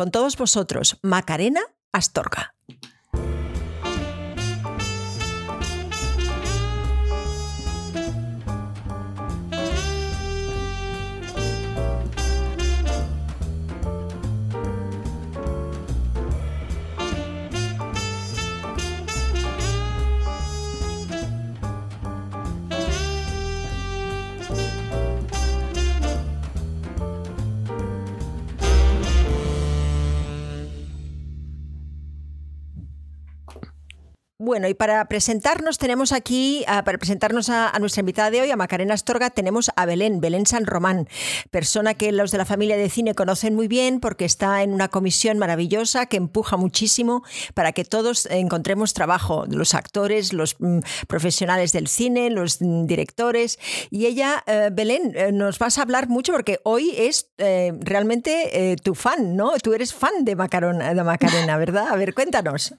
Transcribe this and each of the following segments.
Con todos vosotros, Macarena Astorga. Bueno, y para presentarnos tenemos aquí, ah, para presentarnos a, nuestra invitada de hoy, a Macarena Astorga, tenemos a Belén, Belén San Román, persona que los de la familia de cine conocen muy bien porque está en una comisión maravillosa que empuja muchísimo para que todos encontremos trabajo, los actores, los mm, profesionales del cine, los mm, directores. Y ella, eh, Belén, eh, nos vas a hablar mucho porque hoy es eh, realmente tu fan, ¿no? Tú eres fan de, de Macarena, ¿verdad? A ver, cuéntanos.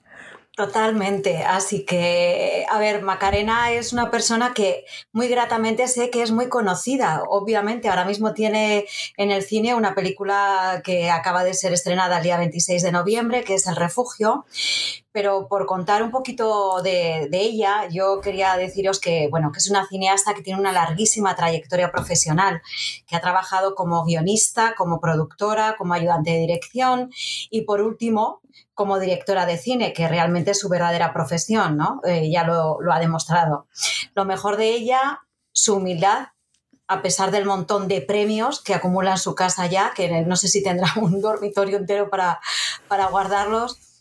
Totalmente. Así que, a ver, Macarena es una persona que muy gratamente sé que es muy conocida. Obviamente, ahora mismo tiene en el cine una película que acaba de ser estrenada el día 26 de noviembre, que es El Refugio. Pero por contar un poquito de, de ella, yo quería deciros que, bueno, que es una cineasta que tiene una larguísima trayectoria profesional, que ha trabajado como guionista, como productora, como ayudante de dirección y, por último, como directora de cine, que realmente es su verdadera profesión, ¿no? Eh, ya lo, ha demostrado. Lo mejor de ella, su humildad, a pesar del montón de premios que acumula en su casa ya, que no sé si tendrá un dormitorio entero para, para guardarlos,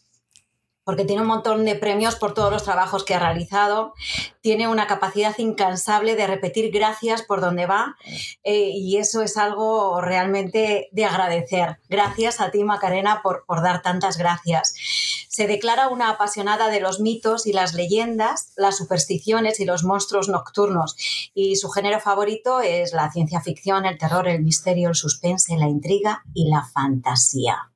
porque tiene un montón de premios por todos los trabajos que ha realizado, tiene una capacidad incansable de repetir gracias por donde va eh, y eso es algo realmente de agradecer. Gracias a ti, Macarena, por, por dar tantas gracias. Se declara una apasionada de los mitos y las leyendas, las supersticiones y los monstruos nocturnos y su género favorito es la ciencia ficción, el terror, el misterio, el suspense, la intriga y la fantasía.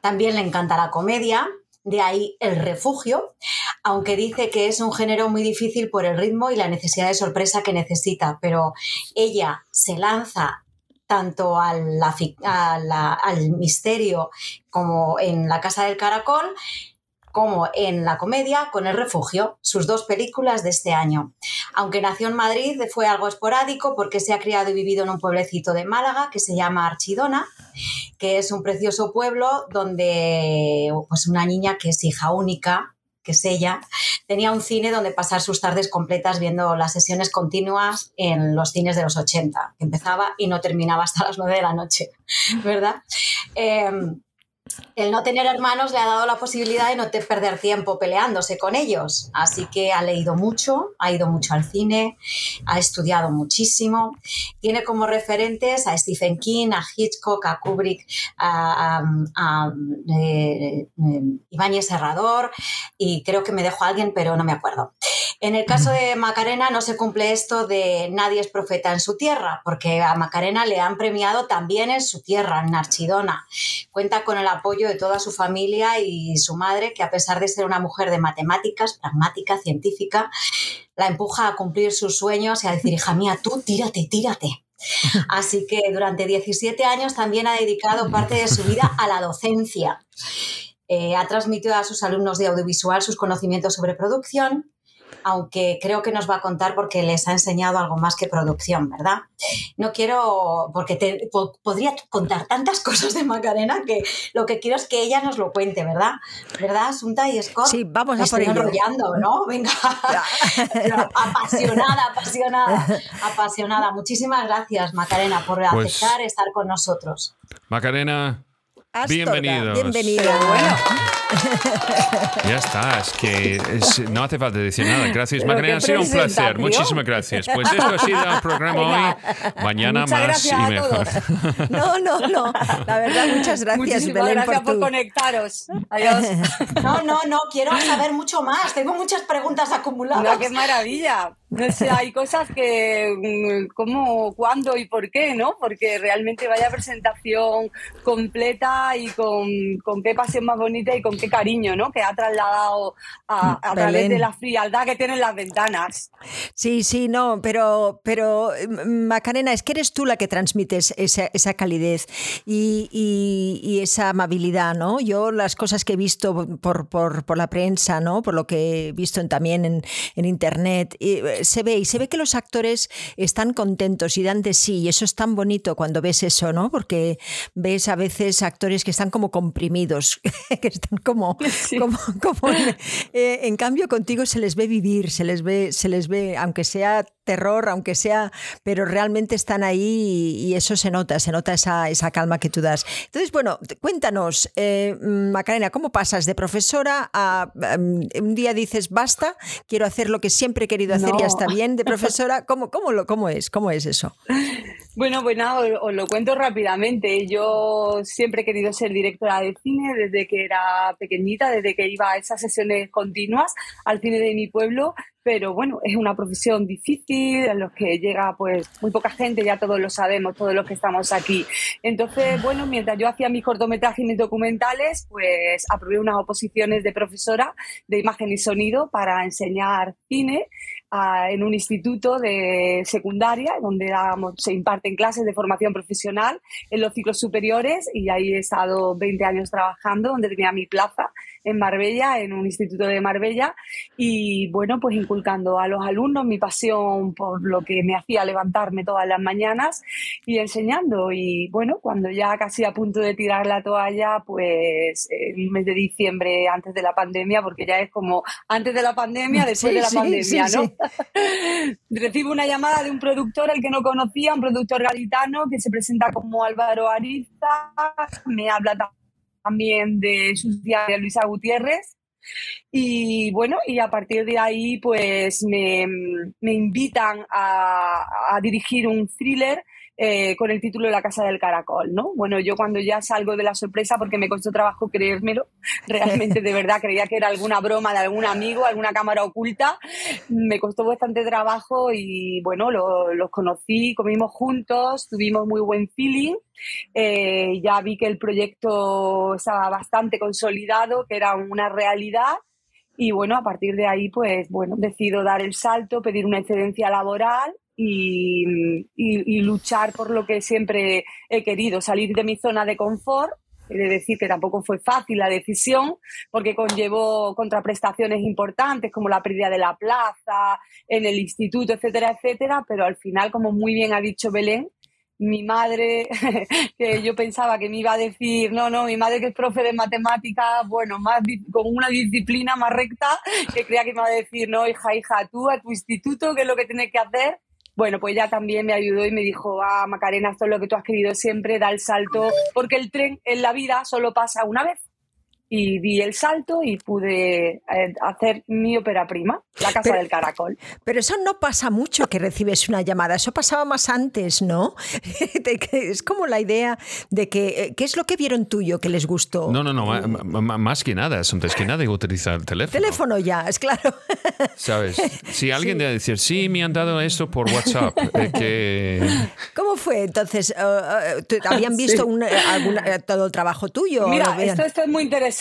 También le encanta la comedia, de ahí el refugio, aunque dice que es un género muy difícil por el ritmo y la necesidad de sorpresa que necesita, pero ella se lanza tanto al, misterio como en La Casa del Caracol como en la comedia con El Refugio, sus dos películas de este año. Aunque nació en Madrid, fue algo esporádico porque se ha criado y vivido en un pueblecito de Málaga que se llama Archidona, que es un precioso pueblo donde pues una niña que es hija única, que es ella, tenía un cine donde pasar sus tardes completas viendo las sesiones continuas en los cines de los 80, que empezaba y no terminaba hasta las 9 de la noche, ¿verdad? El no tener hermanos le ha dado la posibilidad de no perder tiempo peleándose con ellos. Así que ha leído mucho, ha ido mucho al cine, ha estudiado muchísimo. Tiene como referentes a Stephen King, a Hitchcock, a Kubrick, a, eh, eh, Ibáñez Serrador y creo que me dejo a alguien, pero no me acuerdo. En el caso de Macarena no se cumple esto de nadie es profeta en su tierra, porque a Macarena le han premiado también en su tierra, en Archidona. Cuenta con el apoyo de toda su familia y su madre, que a pesar de ser una mujer de matemáticas, pragmática, científica, la empuja a cumplir sus sueños y a decir, hija mía, tú tírate, tírate. Así que durante 17 años también ha dedicado parte de su vida a la docencia. Eh, ha transmitido a sus alumnos de audiovisual sus conocimientos sobre producción aunque creo que nos va a contar porque les ha enseñado algo más que producción, ¿verdad? No quiero, porque te, podría contar tantas cosas de Macarena que lo que quiero es que ella nos lo cuente, ¿verdad? ¿Verdad, Sunta y Scott? Sí, vamos a estoy por enrollando, ¿no? Venga. apasionada, apasionada, apasionada. Muchísimas gracias, Macarena, por pues aceptar estar con nosotros. Macarena, Bienvenido. Bienvenido. Bueno. Ya está, es que no hace falta decir nada. Gracias, Macarena. Ha sido un placer. Muchísimas gracias. Pues esto ha sido el programa hoy. Mañana más y mejor. No, no, no. La verdad, muchas gracias, Muchísimas gracias por, conectaros. Adiós. No, no, no. Quiero saber mucho más. Tengo muchas preguntas acumuladas. ¡Qué maravilla! No sé, hay cosas que, mm, cómo, cuándo y por qué, ¿no? Porque realmente vaya presentación completa y con, con qué pasión más bonita y con qué cariño, ¿no? Que ha trasladado a, a través de la frialdad que tienen las ventanas. Sí, sí, no, pero, pero mm, Macarena, es que eres tú la que transmites esa, esa calidez y, y, esa amabilidad, ¿no? Yo las cosas que he visto por, por, por la prensa, ¿no? Por lo que he visto también en, en internet, y, eh, se ve y se ve que los actores están contentos y dan de sí y eso es tan bonito cuando ves eso, ¿no? Porque ves a veces actores que están como comprimidos, que están como, como, eh, en cambio contigo se les ve vivir, se les ve, se les ve, aunque sea terror, aunque sea, pero realmente están ahí y, eso se nota, se nota esa, esa, calma que tú das. Entonces, bueno, cuéntanos, eh, Macarena, ¿cómo pasas de profesora a un día dices basta, quiero hacer lo que siempre he querido hacer y ya está bien de profesora? ¿Cómo, cómo, lo, cómo, es, ¿Cómo es eso? Bueno, pues nada, os, lo cuento rápidamente. Yo siempre he querido ser directora de cine desde que era pequeñita, desde que iba a esas sesiones continuas al cine de mi pueblo pero bueno, es una profesión difícil, a los que llega pues muy poca gente, ya todos lo sabemos, todos los que estamos aquí. Entonces, bueno, mientras yo hacía mis cortometrajes y mis documentales, pues aprobé unas oposiciones de profesora de imagen y sonido para enseñar cine en un instituto de secundaria donde se imparten clases de formación profesional en los ciclos superiores y ahí he estado 20 años trabajando donde tenía mi plaza en Marbella, en un instituto de Marbella y bueno, pues inculcando a los alumnos mi pasión por lo que me hacía levantarme todas las mañanas y enseñando y bueno, cuando ya casi a punto de tirar la toalla, pues el mes de diciembre antes de la pandemia, porque ya es como antes de la pandemia, después de la pandemia, ¿no? Recibo una llamada de un productor al que no conocía, un productor gaditano que se presenta como Álvaro Ariza, me habla también de su tía Luisa Gutiérrez. Y bueno, y a partir de ahí, pues me, me invitan a, dirigir un thriller eh, con el título de La Casa del Caracol, ¿no? Bueno, yo cuando ya salgo de la sorpresa, porque me costó trabajo creérmelo, realmente de verdad creía que era alguna broma de algún amigo, alguna cámara oculta, me costó bastante trabajo y bueno, los conocí, comimos juntos, tuvimos muy buen feeling, eh, ya vi que el proyecto estaba bastante consolidado, que era una realidad y bueno, a partir de ahí, pues bueno, decido dar el salto, pedir una excedencia laboral y, luchar por lo que siempre he querido, salir de mi zona de confort. He de decir que tampoco fue fácil la decisión porque conllevó contraprestaciones importantes como la pérdida de la plaza en el instituto, etcétera, etcétera, pero al final, como muy bien ha dicho Belén, mi madre, que yo pensaba que me iba a decir, no, no, mi madre que es profe de matemáticas, bueno, más con una disciplina más recta, que creía que me iba a decir, no, hija, hija, tú a tu instituto, ¿qué es lo que tienes que hacer? Bueno, pues ella también me ayudó y me dijo, ah, Macarena, esto es lo que tú has querido siempre, da el salto, porque el tren en la vida solo pasa una vez y di el salto y pude eh, hacer mi ópera prima, La Casa del Caracol. Pero eso no pasa mucho que recibes una llamada, eso pasaba más antes, ¿no? es como la idea de que, eh, ¿qué es lo que vieron tuyo que les gustó? No, no, no, más que nada, antes que nada utilizar el teléfono. Teléfono ya, es claro. ¿Sabes? Si alguien debe decir, sí, me han dado esto por WhatsApp, eh, que... ¿Cómo fue entonces? ¿Habían visto todo el trabajo tuyo? Mira, esto, esto es muy interesante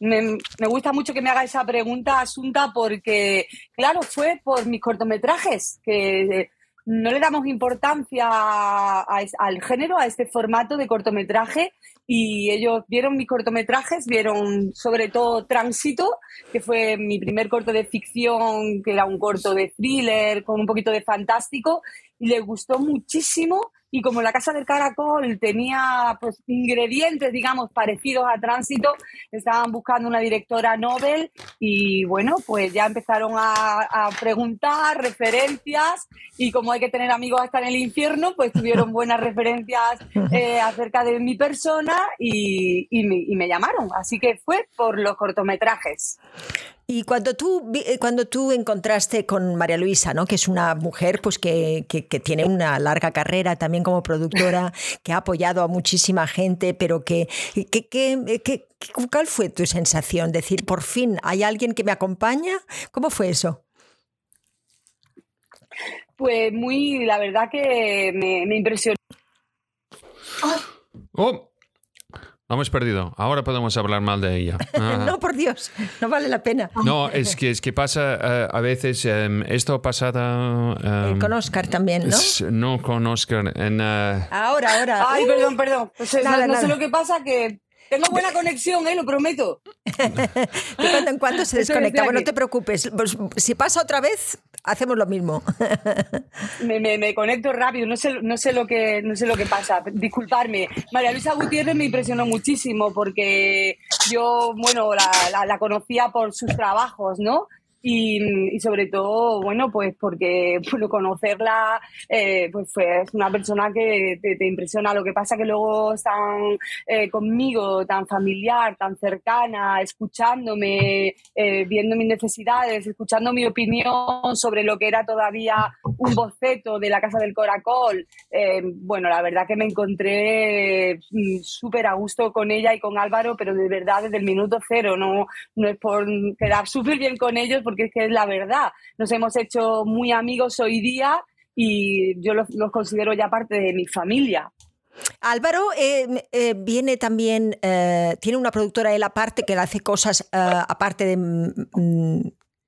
me, gusta mucho que me haga esa pregunta, Asunta, porque, claro, fue por mis cortometrajes, que no le damos importancia al género, a este formato de cortometraje, y ellos vieron mis cortometrajes, vieron sobre todo Tránsito, que fue mi primer corto de ficción, que era un corto de thriller con un poquito de fantástico, y les gustó muchísimo y como la Casa del Caracol tenía pues, ingredientes, digamos, parecidos a Tránsito, estaban buscando una directora Nobel y bueno, pues ya empezaron a, preguntar referencias y como hay que tener amigos hasta en el infierno, pues tuvieron buenas referencias eh, acerca de mi persona y, y me llamaron. Así que fue por los cortometrajes. Y cuando tú, eh, cuando tú encontraste con María Luisa, ¿no? que es una mujer pues, que, que, tiene una larga carrera también como productora, que ha apoyado a muchísima gente, pero que, que, que, ¿cuál fue tu sensación? Decir, por fin, ¿hay alguien que me acompaña? ¿Cómo fue eso? Pues muy, la verdad que me, me impresionó. Oh, hemos perdido. Ahora podemos hablar mal de ella. no, por Dios, no vale la pena. No, es que, es que pasa eh, a veces, em, esto pasado... Em, con Oscar también, ¿no? no con Oscar. En, eh, ahora, ahora. Ay, perdón, perdón. no, sé lo que pasa, que tengo buena conexión, ¿eh? lo prometo. de cuando en cuando se desconecta. Bueno, no te preocupes. Pues, si pasa otra vez, hacemos lo mismo. me, conecto rápido, no sé, no, sé lo que, no sé lo que pasa. Disculparme. María Luisa Gutiérrez me impresionó muchísimo porque yo, bueno, la, la conocía por sus trabajos, ¿no? Y, sobre todo, bueno, pues porque bueno, conocerla, eh, pues es una persona que te, impresiona. Lo que pasa que luego están eh, conmigo, tan familiar, tan cercana, escuchándome, eh, viendo mis necesidades, escuchando mi opinión sobre lo que era todavía un boceto de la Casa del Coracol. bueno, la verdad que me encontré mm, súper a gusto con ella y con Álvaro, pero de verdad desde el minuto cero, no, no es por quedar súper bien con ellos, es que es la verdad. Nos hemos hecho muy amigos hoy día y yo los, considero ya parte de mi familia. Álvaro eh, eh, viene también, eh, tiene una productora él aparte que le hace cosas aparte de mm,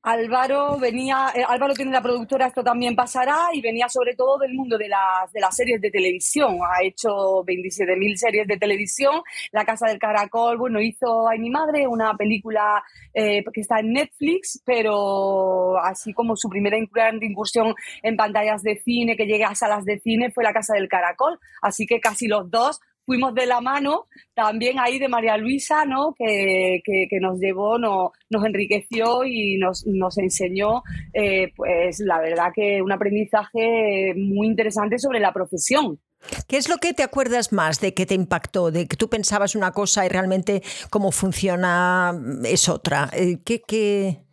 Álvaro venía, eh, Álvaro tiene la productora Esto también pasará y venía sobre todo del mundo de las, de las series de televisión. Ha hecho 27.000 series de televisión. La Casa del Caracol, bueno, hizo Ay mi madre, una película eh, que está en Netflix, pero así como su primera incursión en pantallas de cine, que llegue a salas de cine, fue La Casa del Caracol. Así que casi los dos fuimos de la mano también ahí de María Luisa, ¿no? que, nos llevó, no, nos enriqueció y nos, nos enseñó, eh, pues la verdad que un aprendizaje muy interesante sobre la profesión. ¿Qué es lo que te acuerdas más de que te impactó, de que tú pensabas una cosa y realmente cómo funciona es otra? Eh, ¿Qué, qué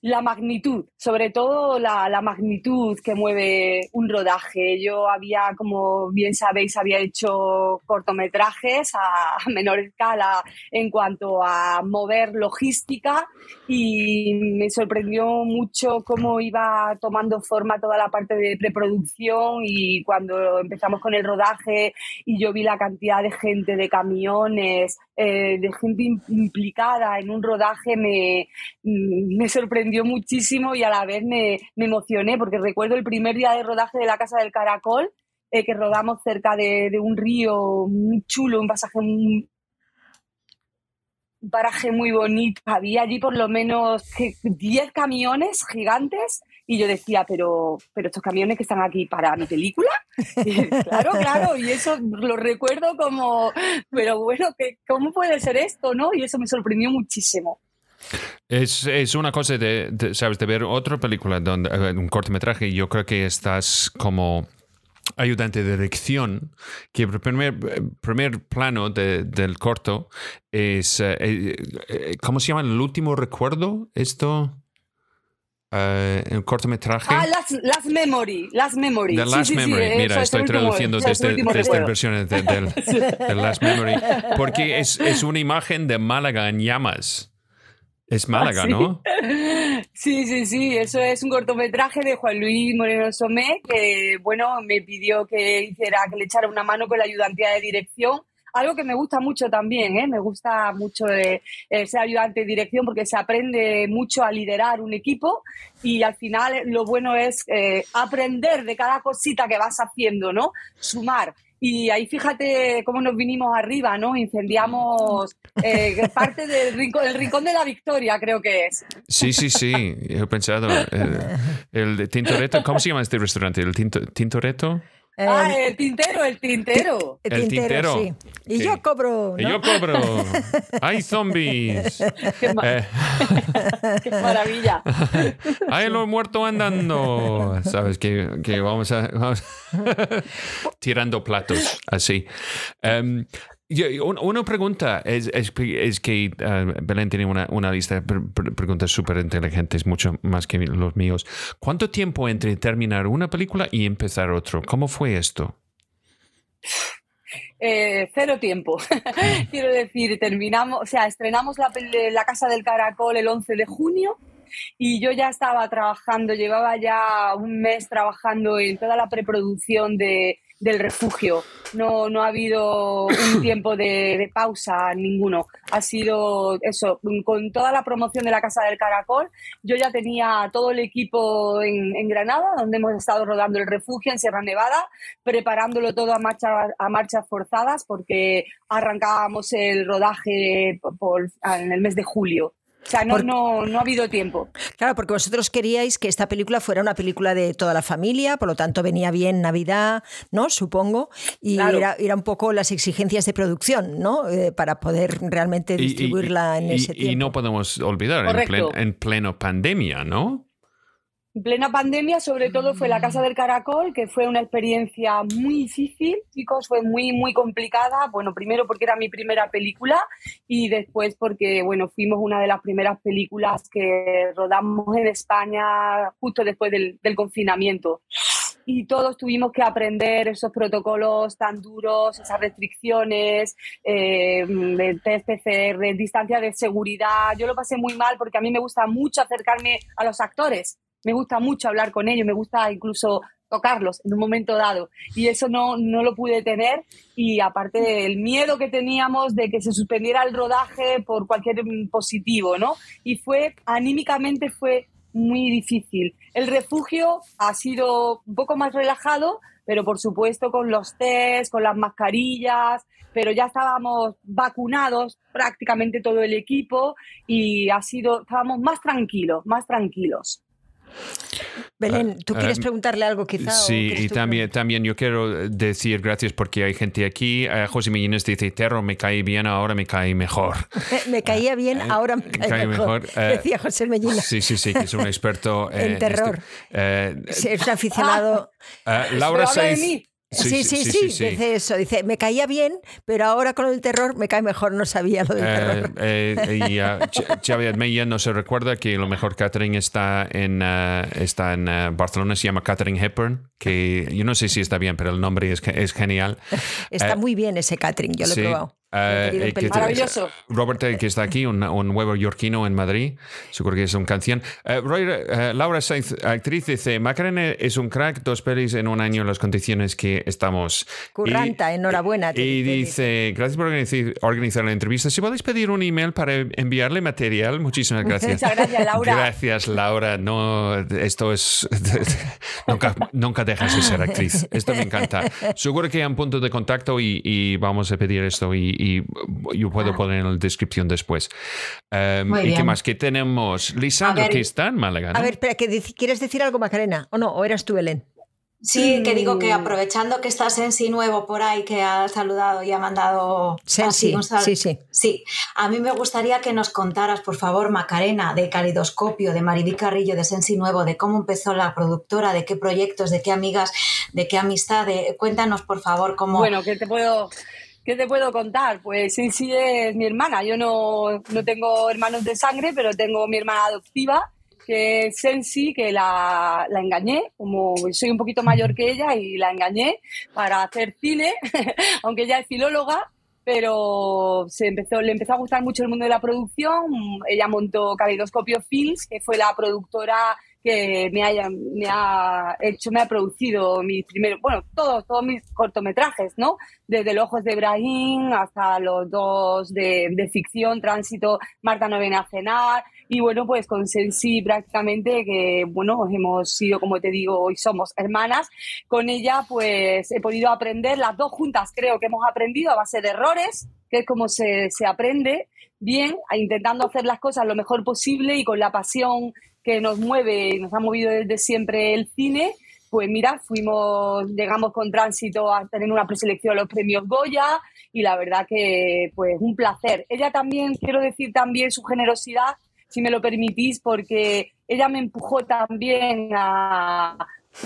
la magnitud, sobre todo la, la, magnitud que mueve un rodaje. Yo había, como bien sabéis, había hecho cortometrajes a menor escala en cuanto a mover logística y me sorprendió mucho cómo iba tomando forma toda la parte de preproducción y cuando empezamos con el rodaje y yo vi la cantidad de gente, de camiones, eh, de gente implicada en un rodaje, me, me sorprendió muchísimo y a la vez me, emocioné porque recuerdo el primer día de rodaje de la Casa del Caracol, eh, que rodamos cerca de, un río muy chulo, un pasaje paraje muy bonito. Había allí por lo menos 10 camiones gigantes y yo decía, pero, pero estos camiones que están aquí para mi película. claro, claro, y eso lo recuerdo como, pero bueno, ¿cómo puede ser esto? ¿no? Y eso me sorprendió muchísimo. Es, es, una cosa de, ¿sabes? De ver otra película, donde, eh, un cortometraje, yo creo que estás como ayudante de dirección, que el primer, primer plano del corto es, eh, eh, ¿cómo se llama? El último recuerdo, esto... Uh, el cortometraje. Ah, Last, Memory. Last Memory. The Last Memory. Mira, estoy traduciendo desde, desde versiones de, del, Last Memory. Porque es, es, una imagen de Málaga en llamas. Es Málaga, ¿no? Sí, sí, sí. Eso es un cortometraje de Juan Luis Moreno Somé que, bueno, me pidió que hiciera, que le echara una mano con la ayudantía de dirección. Algo que me gusta mucho también, ¿eh? Me gusta mucho eh, ser ayudante de dirección porque se aprende mucho a liderar un equipo y al final lo bueno es eh, aprender de cada cosita que vas haciendo, ¿no? Sumar. Y ahí fíjate cómo nos vinimos arriba, ¿no? Incendiamos eh, parte del rincón, el rincón de la victoria, creo que es. Sí, sí, sí. He pensado. Eh, el Tintoretto, ¿cómo se llama este restaurante? ¿El Tinto, Tintoretto? Ah, el tintero, el tintero. El, tintero. Sí. Y yo cobro. Y yo cobro. ¡Hay zombies! Qué, eh. Qué maravilla. ¡Hay los muertos andando! Sabes que, que vamos a. tirando platos así. Um, una pregunta es, que uh, Belén tiene una, una lista de preguntas súper inteligentes, mucho más que los míos. ¿Cuánto tiempo entre terminar una película y empezar otro? ¿Cómo fue esto? Eh, cero tiempo. Quiero decir, terminamos, o sea, estrenamos la, la Casa del Caracol el 11 de junio y yo ya estaba trabajando, llevaba ya un mes trabajando en toda la preproducción de, del refugio. No, no ha habido un tiempo de, pausa ninguno. Ha sido eso, con toda la promoción de la Casa del Caracol, yo ya tenía todo el equipo en, en Granada, donde hemos estado rodando el refugio en Sierra Nevada, preparándolo todo a, marcha, a marchas forzadas, porque arrancábamos el rodaje por, en el mes de julio. O sea, no, no, no ha habido tiempo. Claro, porque vosotros queríais que esta película fuera una película de toda la familia, por lo tanto venía bien Navidad, ¿no? Supongo. Y era, era, un poco las exigencias de producción, ¿no? Eh, para poder realmente distribuirla en ese tiempo. Y no podemos olvidar, en, en pleno pandemia, ¿no? En plena pandemia, sobre todo, fue la Casa del Caracol, que fue una experiencia muy difícil, chicos, fue muy, muy complicada. Bueno, primero porque era mi primera película y después porque, bueno, fuimos una de las primeras películas que rodamos en España justo después del, confinamiento. Y todos tuvimos que aprender esos protocolos tan duros, esas restricciones, eh, de test PCR, distancia de seguridad. Yo lo pasé muy mal porque a mí me gusta mucho acercarme a los actores me gusta mucho hablar con ellos, me gusta incluso tocarlos en un momento dado. Y eso no, no lo pude tener. Y aparte del miedo que teníamos de que se suspendiera el rodaje por cualquier positivo, ¿no? Y fue, anímicamente fue muy difícil. El refugio ha sido un poco más relajado, pero por supuesto con los test, con las mascarillas, pero ya estábamos vacunados prácticamente todo el equipo y ha sido, estábamos más tranquilos, más tranquilos. Belén, ¿tú ah, quieres ah, preguntarle algo quizá? Sí, y también, también yo quiero decir gracias porque hay gente aquí. Eh, José Millines dice, Terro me cae bien, ahora me cae mejor. me caía bien, eh, ahora me cae, mejor. Eh, decía José Millines. Sí, sí, sí, que es un experto en terror. Este, es aficionado. Laura Saiz, Sí, sí, sí, dice eso. Dice, me caía bien, pero ahora con el terror me cae mejor, no sabía lo del eh, terror. Eh, y uh, Xavi no se recuerda que lo mejor catering está en, uh, está en uh, Barcelona, se llama Catering Hepburn, que yo no sé si está bien, pero el nombre es, es genial. Está muy bien ese catering, yo lo he probado. Uh, Maravilloso. Robert, que está aquí, un, un huevo yorquino en Madrid, seguro que es una canción. Uh, Laura Sainz, actriz, dice: Macarena es un crack, dos pelis en un año, las condiciones que estamos. Curranta, enhorabuena. y dice: Gracias por organizar, la entrevista. Si podéis pedir un email para enviarle material, muchísimas gracias. Muchas gracias, Laura. Gracias, Laura. No, esto es. nunca, nunca dejas de ser actriz. Esto me encanta. Seguro que hay un punto de contacto y, y vamos a pedir esto. Y, y yo puedo ah. poner en la descripción después. Um, ¿Y qué más? Que tenemos Lisandro, que está en Málaga. A ver, espera, ¿quieres decir algo, Macarena? ¿O no? ¿O eras tú, Belén? Sí, que digo que aprovechando que está Sensi nuevo por ahí, que ha saludado y ha mandado Sensi, sí, sí. Sí, a mí me gustaría que nos contaras, por favor, Macarena, de Calidoscopio, de Maribí Carrillo, de Sensi Nuevo, de cómo empezó la productora, de qué proyectos, de qué amigas, de qué amistad. Cuéntanos, por favor, cómo... Bueno, que te puedo ¿Qué te puedo contar? Pues sí, sí es mi hermana. Yo no, no tengo hermanos de sangre, pero tengo mi hermana adoptiva, que es Sensi, que la, la, engañé, como soy un poquito mayor que ella y la engañé para hacer cine, aunque ella es filóloga, pero se empezó, le empezó a gustar mucho el mundo de la producción. Ella montó Kaleidoscopio Films, que fue la productora que me, haya, me ha hecho, me ha producido mis primeros, bueno, todos, todos mis cortometrajes, ¿no? Desde Los Ojos de Ibrahim hasta los dos de, de ficción, Tránsito, Marta no viene a cenar, y bueno, pues con Sensi prácticamente, que bueno, hemos sido, como te digo, hoy somos hermanas, con ella pues he podido aprender, las dos juntas creo que hemos aprendido a base de errores, que es como se, se aprende bien, intentando hacer las cosas lo mejor posible y con la pasión que nos mueve y nos ha movido desde siempre el cine, pues mira, fuimos, llegamos con tránsito a tener una preselección a los premios Goya y la verdad que pues un placer. Ella también, quiero decir también su generosidad, si me lo permitís, porque ella me empujó también a,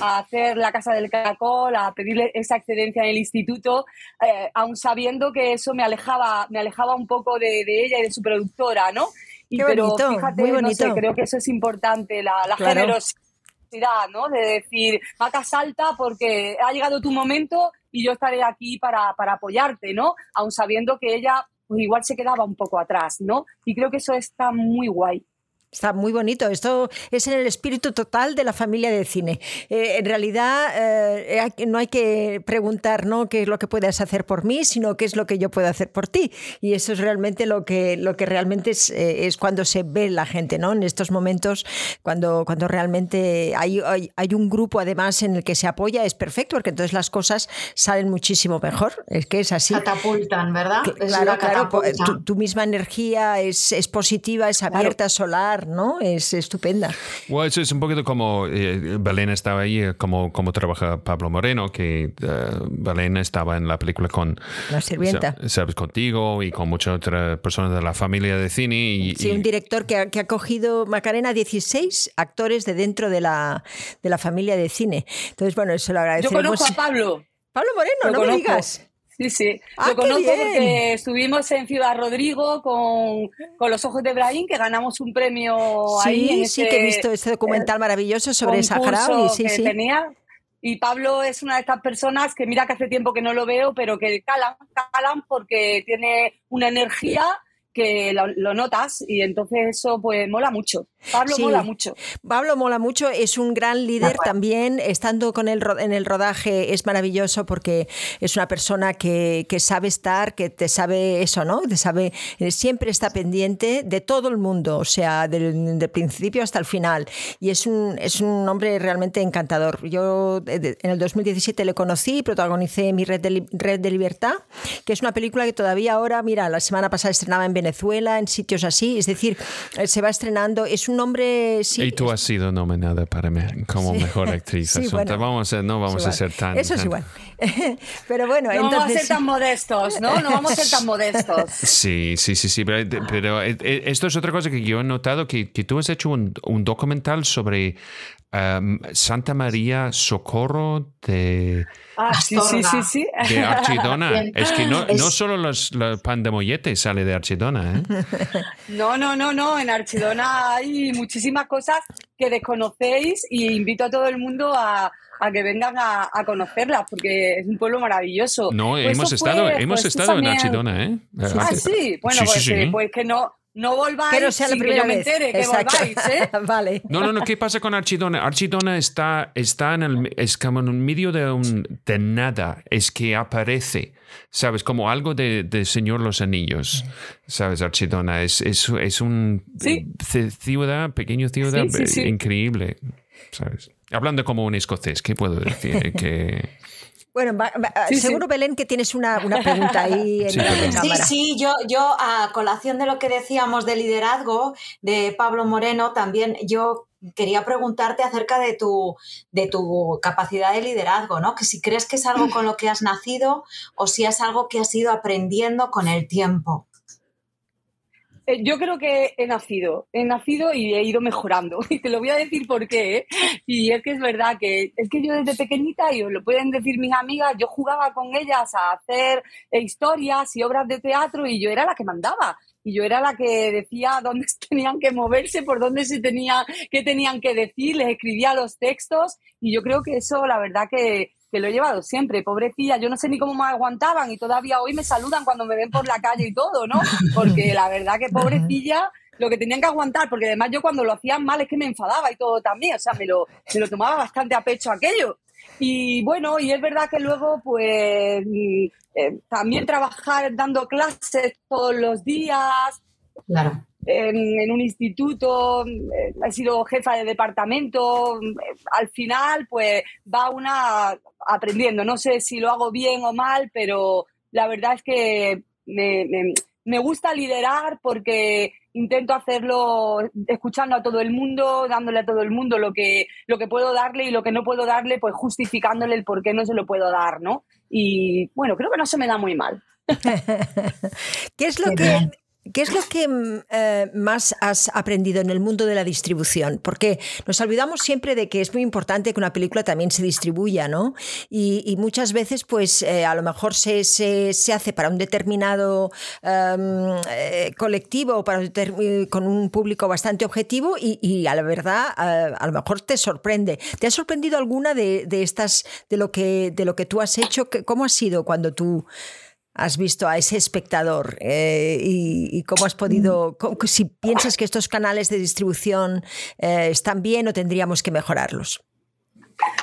hacer la Casa del Caracol, a pedirle esa excedencia en el instituto, eh, aun sabiendo que eso me alejaba, me alejaba un poco de, de ella y de su productora, ¿no? Pero fíjate, muy bonito. creo que eso es importante, la, generosidad, ¿no? De decir, vaca salta porque ha llegado tu momento y yo estaré aquí para, para apoyarte, ¿no? Aun sabiendo que ella pues igual se quedaba un poco atrás, ¿no? Y creo que eso está muy guay. Está muy bonito. Esto es en el espíritu total de la familia de cine. Eh, en realidad, eh, no hay que preguntar ¿no? qué es lo que puedes hacer por mí, sino qué es lo que yo puedo hacer por ti. Y eso es realmente lo que, lo que realmente es, eh, es cuando se ve la gente, ¿no? En estos momentos, cuando, cuando realmente hay, hay, un grupo además en el que se apoya, es perfecto, porque entonces las cosas salen muchísimo mejor. Es que es así. Catapultan, ¿verdad? Claro, claro. Tu, misma energía es, es positiva, es abierta, solar ¿no? Es estupenda. Bueno, eso es un poquito como eh, Belén estaba ahí, eh, como, como trabaja Pablo Moreno, que uh, Belén estaba en la película con La Sirvienta. Sabes, contigo y con muchas otras personas de la familia de cine. Y, sí, un director que ha, que ha cogido Macarena 16 actores de dentro de la, de la familia de cine. Entonces, bueno, eso lo agradecemos. Yo conozco a Pablo. Pablo Moreno, no me digas. Sí, sí. Ah, lo conozco porque estuvimos en Ciudad Rodrigo con, con, Los Ojos de Brahim, que ganamos un premio sí, ahí. sí, que he visto este documental maravilloso sobre Sahara. Sí, sí. Tenía. Y Pablo es una de estas personas que mira que hace tiempo que no lo veo, pero que calan, calan porque tiene una energía que lo, notas y entonces eso pues mola mucho. Pablo mola mucho. Pablo mola mucho, es un gran líder también, estando con él en el rodaje es maravilloso porque es una persona que, que, sabe estar, que te sabe eso, ¿no? Te sabe, eh, siempre está pendiente de todo el mundo, o sea, del, del principio hasta el final. Y es un, es un hombre realmente encantador. Yo en el 2017 le conocí, protagonicé mi Red de, Red de Libertad, que es una película que todavía ahora, mira, la semana pasada estrenaba en Venezuela, en sitios así, es decir, eh, se va estrenando, es un nombre... y tú has sido nominada para mí como mejor actriz. vamos a, no vamos a ser tan... Eso es igual. pero bueno, no entonces... vamos a ser tan modestos, ¿no? No vamos a ser tan modestos. Sí, sí, sí, sí, pero, eh, eh, esto es otra cosa que yo he notado, que, que tú has hecho un, un documental sobre um, Santa María Socorro de... Ah, sí, sí, sí, sí. De Archidona. es que no, no solo los, pan de mollete sale de Archidona. ¿eh? No, no, no, no. En Archidona hay muchísimas cosas que desconocéis y invito a todo el mundo a, a que vengan a, a, conocerlas porque es un pueblo maravilloso. No, pues hemos estado, hemos pues estado en Archidona, ¿eh? Ah, sí. Bueno, pues, eh, pues que no no volváis que no sea la primera que yo me entere que volváis, ¿eh? vale. No, no, no, ¿qué pasa con Archidona? Archidona está, está en el, es como en medio de, un, de nada, es que aparece, ¿sabes? Como algo de, de Señor los Anillos, ¿sabes? Archidona es, es, es un ciudad, pequeño ciudad increíble, ¿sabes? Hablando como un escocés, ¿qué puedo decir? que... Bueno, seguro, Belén, que tienes una, pregunta ahí en sí, la Sí, sí, yo, yo a colación de lo que decíamos de liderazgo de Pablo Moreno, también yo quería preguntarte acerca de tu, de tu capacidad de liderazgo, ¿no? Que si crees que es algo con lo que has nacido o si es algo que has ido aprendiendo con el tiempo. Eh, yo creo que he nacido, he nacido y he ido mejorando. Y te lo voy a decir por qué. ¿eh? Y es que es verdad que es que yo desde pequeñita, y os lo pueden decir mis amigas, yo jugaba con ellas a hacer historias y obras de teatro y yo era la que mandaba. Y yo era la que decía dónde tenían que moverse, por dónde se tenía, qué tenían que decir, les escribía los textos. Y yo creo que eso, la verdad que que lo he llevado siempre, pobrecilla, yo no sé ni cómo me aguantaban y todavía hoy me saludan cuando me ven por la calle y todo, ¿no? Porque la verdad que pobrecilla lo que tenían que aguantar, porque además yo cuando lo hacían mal es que me enfadaba y todo también, o sea, me lo, me lo tomaba bastante a pecho aquello. Y bueno, y es verdad que luego, pues, mm, eh, también trabajar dando clases todos los días. Claro en, un instituto, eh, he sido jefa de departamento, al final pues va una aprendiendo. No sé si lo hago bien o mal, pero la verdad es que me, me, gusta liderar porque intento hacerlo escuchando a todo el mundo, dándole a todo el mundo lo que, lo que puedo darle y lo que no puedo darle, pues justificándole el por qué no se lo puedo dar, ¿no? Y bueno, creo que no se me da muy mal. ¿Qué es lo que ¿Qué es lo que mm, eh, más has aprendido en el mundo de la distribución? Porque nos olvidamos siempre de que es muy importante que una película también se distribuya, ¿no? Y, muchas veces, pues, eh, a lo mejor se, se, se, hace para un determinado em, eh, colectivo, para con un público bastante objetivo y, a la verdad, a, lo mejor te sorprende. ¿Te ha sorprendido alguna de, de, estas, de lo, que, de lo que tú has hecho? ¿Cómo ha sido cuando tú has visto a ese espectador eh, y, cómo has podido, si piensas que estos canales de distribución eh, están bien o tendríamos que mejorarlos.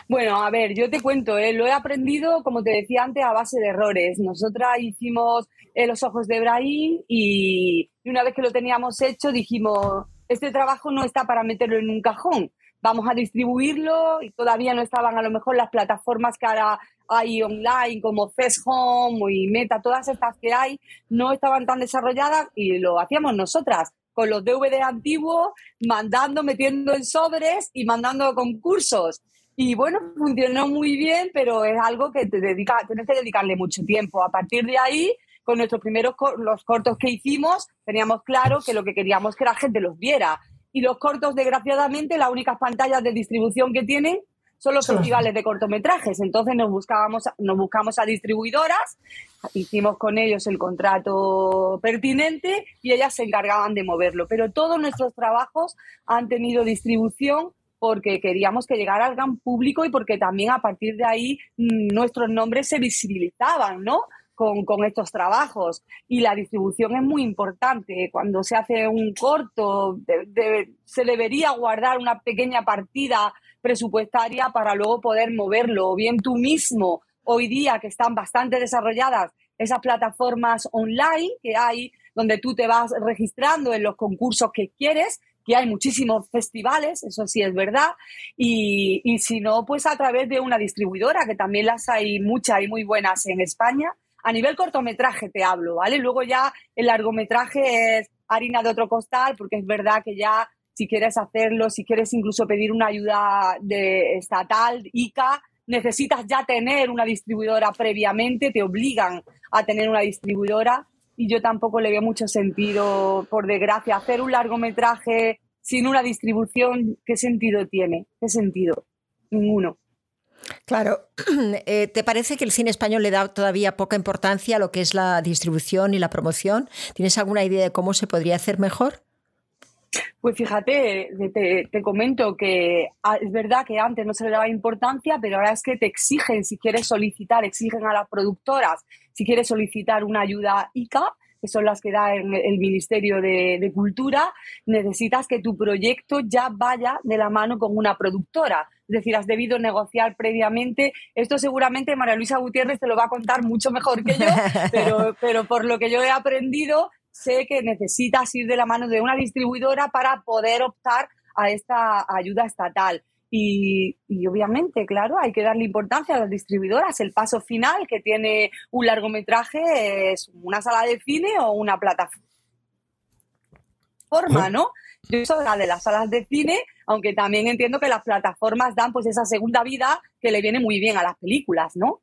Bueno, a ver, yo te cuento, eh, lo he aprendido, como te decía antes, a base de errores. Nosotras hicimos Los Ojos de Brahim y una vez que lo teníamos hecho dijimos, este trabajo no está para meterlo en un cajón, vamos a distribuirlo y todavía no estaban a lo mejor las plataformas que ahora hay online como Fest Home y Meta, todas estas que hay, no estaban tan desarrolladas y lo hacíamos nosotras con los DVD antiguos, mandando, metiendo en sobres y mandando concursos. Y bueno, funcionó muy bien, pero es algo que te dedica, tienes que dedicarle mucho tiempo. A partir de ahí, con nuestros primeros los cortos que hicimos, teníamos claro que lo que queríamos que la gente los viera. Y los cortos, desgraciadamente, las únicas pantallas de distribución que tienen son los festivales de cortometrajes. Entonces nos buscábamos, nos buscamos a distribuidoras, hicimos con ellos el contrato pertinente y ellas se encargaban de moverlo. Pero todos nuestros trabajos han tenido distribución porque queríamos que llegara al gran público y porque también a partir de ahí mm, nuestros nombres se visibilizaban, ¿no? Con, estos trabajos. Y la distribución es muy importante. Cuando se hace un corto, se debería guardar una pequeña partida presupuestaria para luego poder moverlo, o bien tú mismo, hoy día que están bastante desarrolladas esas plataformas online que hay, donde tú te vas registrando en los concursos que quieres, que hay muchísimos festivales, eso sí es verdad, y, y si no, pues a través de una distribuidora, que también las hay muchas y muy buenas en España. A nivel cortometraje te hablo, ¿vale? Luego ya el largometraje es harina de otro costal, porque es verdad que ya si quieres hacerlo, si quieres incluso pedir una ayuda de estatal, ICA, necesitas ya tener una distribuidora previamente, te obligan a tener una distribuidora y yo tampoco le veo mucho sentido, por desgracia, hacer un largometraje sin una distribución, ¿qué sentido tiene? ¿Qué sentido? Ninguno. Claro, eh, ¿te parece que el cine español le da todavía poca importancia a lo que es la distribución y la promoción? ¿Tienes alguna idea de cómo se podría hacer mejor? Pues fíjate, te, comento que ah, es verdad que antes no se le daba importancia, pero ahora es que te exigen, si quieres solicitar, exigen a las productoras, si quieres solicitar una ayuda ICA, que son las que da el, Ministerio de, Cultura, necesitas que tu proyecto ya vaya de la mano con una productora. Es decir, has debido negociar previamente. Esto seguramente María Luisa Gutiérrez te lo va a contar mucho mejor que yo, pero, pero por lo que yo he aprendido, sé que necesitas ir de la mano de una distribuidora para poder optar a esta ayuda estatal. Y, obviamente, claro, hay que darle importancia a las distribuidoras. El paso final que tiene un largometraje es una sala de cine o una plataforma, ¿no? Yo soy la de las salas de cine, aunque también entiendo que las plataformas dan pues esa segunda vida que le viene muy bien a las películas, ¿no?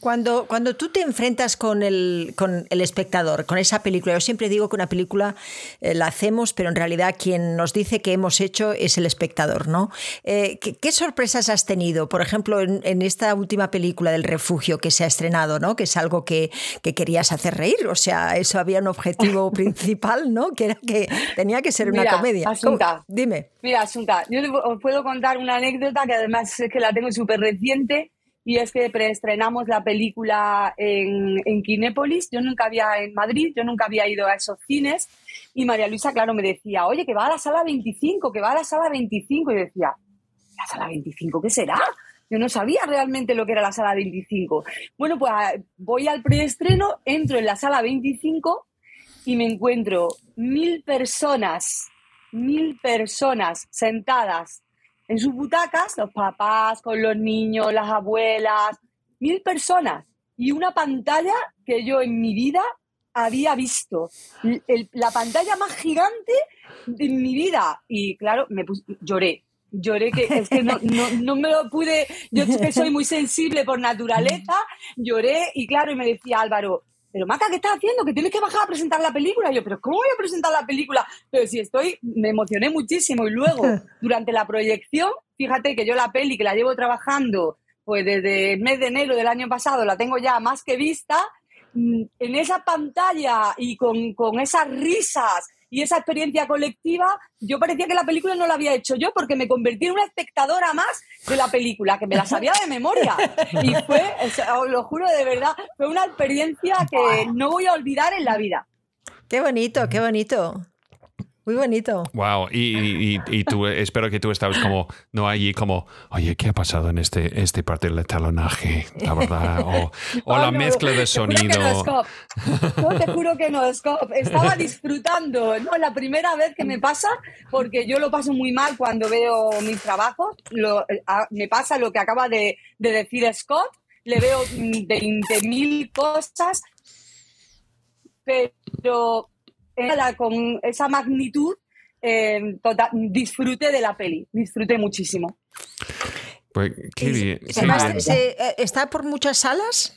Cuando, cuando tú te enfrentas con el, con el espectador, con esa película, yo siempre digo que una película eh, la hacemos, pero en realidad quien nos dice que hemos hecho es el espectador, ¿no? Eh, ¿qué, sorpresas has tenido? Por ejemplo, en, esta última película del refugio que se ha estrenado, ¿no? Que es algo que, que querías hacer reír, o sea, eso había un objetivo principal, ¿no? Que era que tenía que ser una comedia. Asunta, Dime. Mira, Asunta, yo os puedo contar una anécdota que además es que la tengo súper reciente y es que preestrenamos la película en, en. Yo nunca había en Madrid, yo nunca había ido a esos cines y María Luisa, claro, me decía, oye, que va a la sala 25, que va a la sala 25. Y decía, ¿la sala 25 qué será? Yo no sabía realmente lo que era la sala 25. Bueno, pues ah, voy al preestreno, entro en la sala 25 y me encuentro mil personas, mil personas sentadas en sus butacas, los papás con los niños, las abuelas, mil personas y una pantalla que yo en mi vida había visto. la pantalla más gigante de mi vida. Y claro, me lloré. Lloré que es que no, no, me lo pude, yo que soy muy sensible por naturaleza, lloré y claro, y me decía Álvaro, pero Maca, ¿qué estás haciendo? Que tienes que bajar a presentar la película. yo, pero ¿cómo voy a presentar la película? Pero si estoy, me emocioné muchísimo. Y luego, durante la proyección, fíjate que yo la peli que la llevo trabajando, pues desde el mes de enero del año pasado, la tengo ya más que vista. Mm, en esa pantalla y con, con esas risas y esa experiencia colectiva, yo parecía que la película no la había hecho yo porque me convertí en una espectadora más de la película, que me la sabía de memoria. Y fue, os lo juro de verdad, fue una experiencia que no voy a olvidar en la vida. Qué bonito, qué bonito. Muy bonito. Wow, y, y, tú, espero que tú estabas como, no allí como, oye, ¿qué ha pasado en este, este parte del talonaje? La verdad, o, o la mezcla de sonido. No, te juro que no, Scott. Estaba disfrutando, ¿no? La primera vez que me pasa, porque yo lo paso muy mal cuando veo mis trabajos, lo, me pasa lo que acaba de, de decir Scott, le veo 20.000 cosas, pero con esa magnitud, eh, tota, disfrute de la peli, disfruté muchísimo. Pues, qué bien. Eh, ¿Está por muchas salas?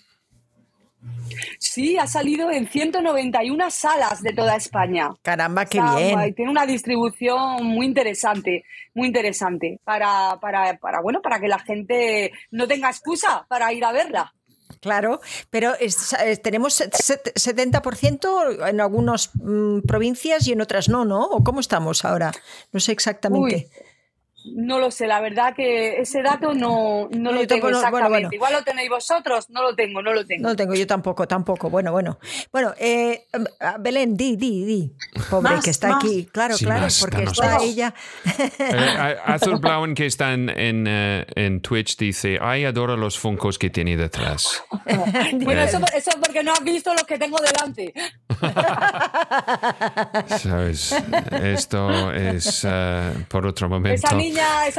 Sí, ha salido en 191 salas de toda España. Caramba, qué bien. Tiene una distribución muy interesante, muy interesante para, para, para, bueno, para que la gente no tenga excusa para ir a verla. Claro, pero tenemos 70% en algunas mm, provincias y en otras no, ¿no? ¿O cómo estamos ahora? No sé exactamente. No lo sé, la verdad que ese dato no, no lo tengo exactamente. Igual lo tenéis vosotros, no lo tengo, no lo tengo. No lo tengo, yo tampoco, tampoco. Bueno, bueno. Bueno, eh, Belén, di, di, di. Pobre que está aquí. Claro, claro, porque está ella. Eh, Azul Blauen, que está en, en, eh, en, Twitch, dice: Ay, adoro los funcos que tiene detrás. bueno, eso, eso porque no has visto los que tengo delante. ¿Sabes? Esto es por otro momento esa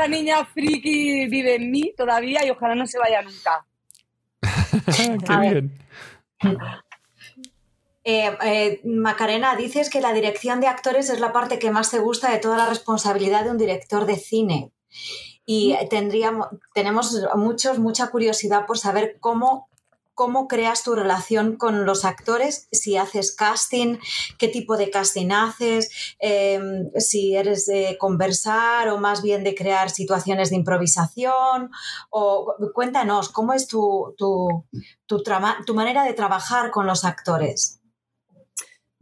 niña friki vive en mí todavía y ojalá no se vaya nunca. Qué bien. Eh, eh, Macarena, dices que la dirección de actores es la parte que más te gusta de toda la responsabilidad de un director de cine. Y tendríamos, tenemos muchos, mucha curiosidad por saber cómo cómo creas tu relación con los actores, si haces casting, qué tipo de casting haces, em, si eres de conversar o más bien de crear situaciones de improvisación. O, cuéntanos, ¿cómo es tu, tu, tu manera de trabajar con los actores?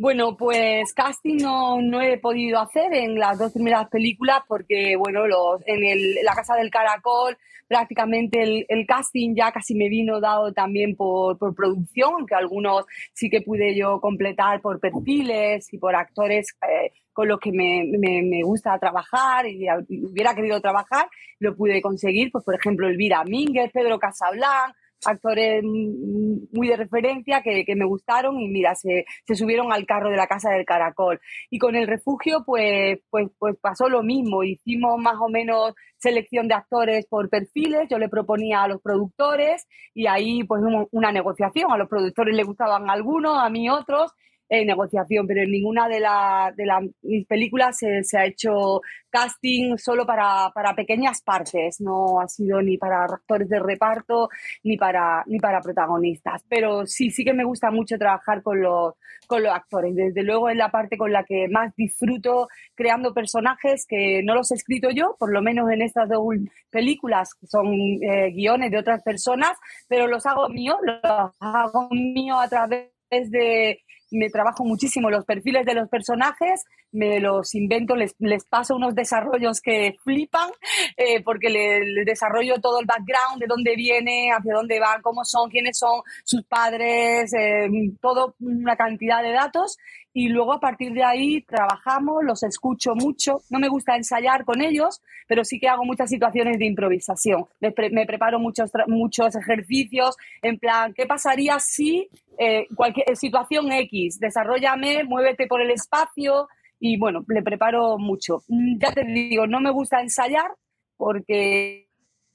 Bueno, pues casting no, no, he podido hacer en las dos primeras películas porque, bueno, los, en el, la Casa del Caracol prácticamente el, casting ya casi me vino dado también por, por, producción, aunque algunos sí que pude yo completar por perfiles y por actores eh, con los que me, me, me, gusta trabajar y, hubiera querido trabajar, lo pude conseguir, pues por ejemplo Elvira Mínguez, Pedro Casablanc, actores muy de referencia que, me gustaron y mira, se, subieron al carro de la Casa del Caracol. Y con el refugio, pues, pues, pues pasó lo mismo. Hicimos más o menos selección de actores por perfiles, yo le proponía a los productores y ahí pues una negociación. A los productores les gustaban algunos, a mí otros negociación, pero en ninguna de, la, de las mis películas se, se, ha hecho casting solo para, para, pequeñas partes, no ha sido ni para actores de reparto ni para, ni para protagonistas, pero sí, sí que me gusta mucho trabajar con los, con los actores, desde luego es la parte con la que más disfruto creando personajes que no los he escrito yo, por lo menos en estas dos películas, son eh, guiones de otras personas, pero los hago mío, los hago mío a través de me trabajo muchísimo los perfiles de los personajes, me los invento, les, les paso unos desarrollos que flipan, eh, porque les, desarrollo todo el background, de dónde viene, hacia dónde van, cómo son, quiénes son sus padres, eh, todo una cantidad de datos. Y luego a partir de ahí trabajamos, los escucho mucho. No me gusta ensayar con ellos, pero sí que hago muchas situaciones de improvisación. Me, preparo muchos, muchos ejercicios en plan, ¿qué pasaría si eh, cualquier situación X, desarrollame, muévete por el espacio y bueno, le preparo mucho. Mm, ya te digo, no me gusta ensayar porque,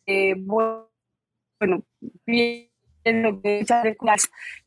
eh, bueno,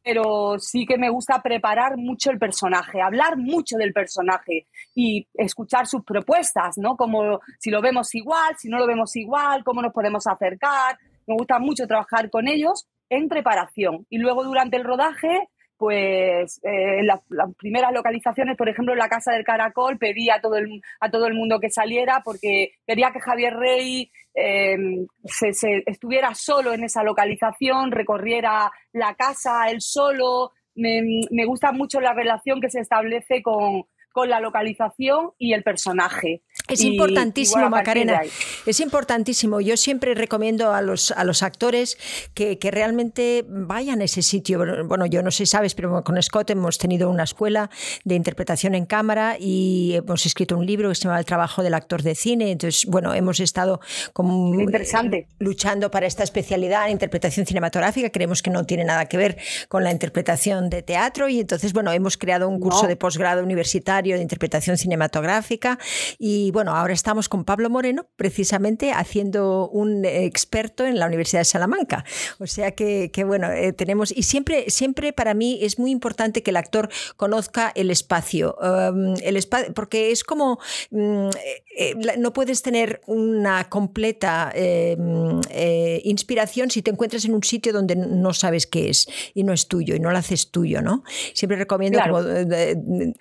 pero sí que me gusta preparar mucho el personaje, hablar mucho del personaje y escuchar sus propuestas, ¿no? Como si lo vemos igual, si no lo vemos igual, cómo nos podemos acercar. Me gusta mucho trabajar con ellos en preparación. Y luego durante el rodaje, pues eh, las, primeras localizaciones, por ejemplo, en la Casa del Caracol, pedí a todo el, a todo el mundo que saliera porque quería que Javier Rey em, se, estuviera solo en esa localización, recorriera la casa él solo. Me gusta mucho la relación que se establece con, con la localización y el personaje. Es importantísimo, Macarena. Es importantísimo. Yo siempre recomiendo a los, a los actores que, realmente vayan a ese sitio. Bueno, yo no sé si sabes, pero con Scott hemos tenido una escuela de interpretación en cámara y hemos escrito un libro que se llama El trabajo del actor de cine. Entonces, bueno, hemos estado como Interesante. luchando para esta especialidad en interpretación cinematográfica. Creemos que no tiene nada que ver con la interpretación de teatro y entonces, bueno, hemos creado un curso de posgrado universitario de interpretación cinematográfica y bueno, ahora estamos con Pablo Moreno, precisamente haciendo un experto en la Universidad de Salamanca. O sea que, bueno, eh, tenemos, y siempre, siempre para mí es muy importante que el actor conozca el espacio, um, el espacio porque es como, mm, eh, no puedes tener una completa em, eh, inspiración si te encuentras en un sitio donde no sabes qué es y no es tuyo y no lo haces tuyo, ¿no? Siempre recomiendo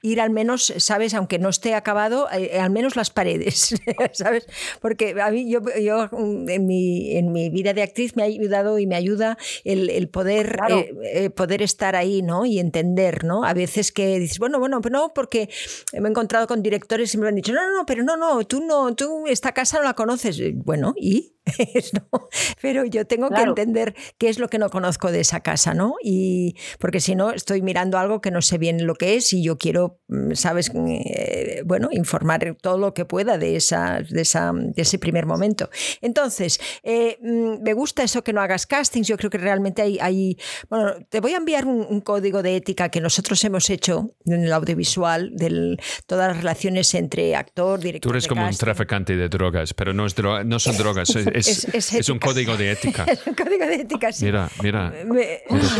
ir al menos, sabes, aunque no esté acabado, al menos las paredes. ¿sabes? Porque a mí, yo, yo en, mi, en mi vida de actriz me ha ayudado y me ayuda el, poder, eh, eh, poder estar ahí, ¿no? Y entender, ¿no? A veces que dices, bueno, bueno, pero no, porque me he encontrado con directores y me han dicho, no, no, no, pero no, no, tú no, tú esta casa no la conoces. Bueno, ¿y? pero yo tengo que entender qué es lo que no conozco de esa casa, ¿no? Y porque si no, estoy mirando algo que no sé bien lo que es y yo quiero, mm, sabes, eh, bueno, informar todo lo que pueda de, esa, de, esa, de ese primer momento. Entonces, eh, mm, me gusta eso que no hagas castings, yo creo que realmente hay, hay bueno, te voy a enviar un, código de ética que nosotros hemos hecho en el audiovisual, de todas las relaciones entre actor, director. Tú eres como un traficante de drogas, pero no, es no son drogas. Es, un código de ética. es un código de ética, sí. Mira, mira.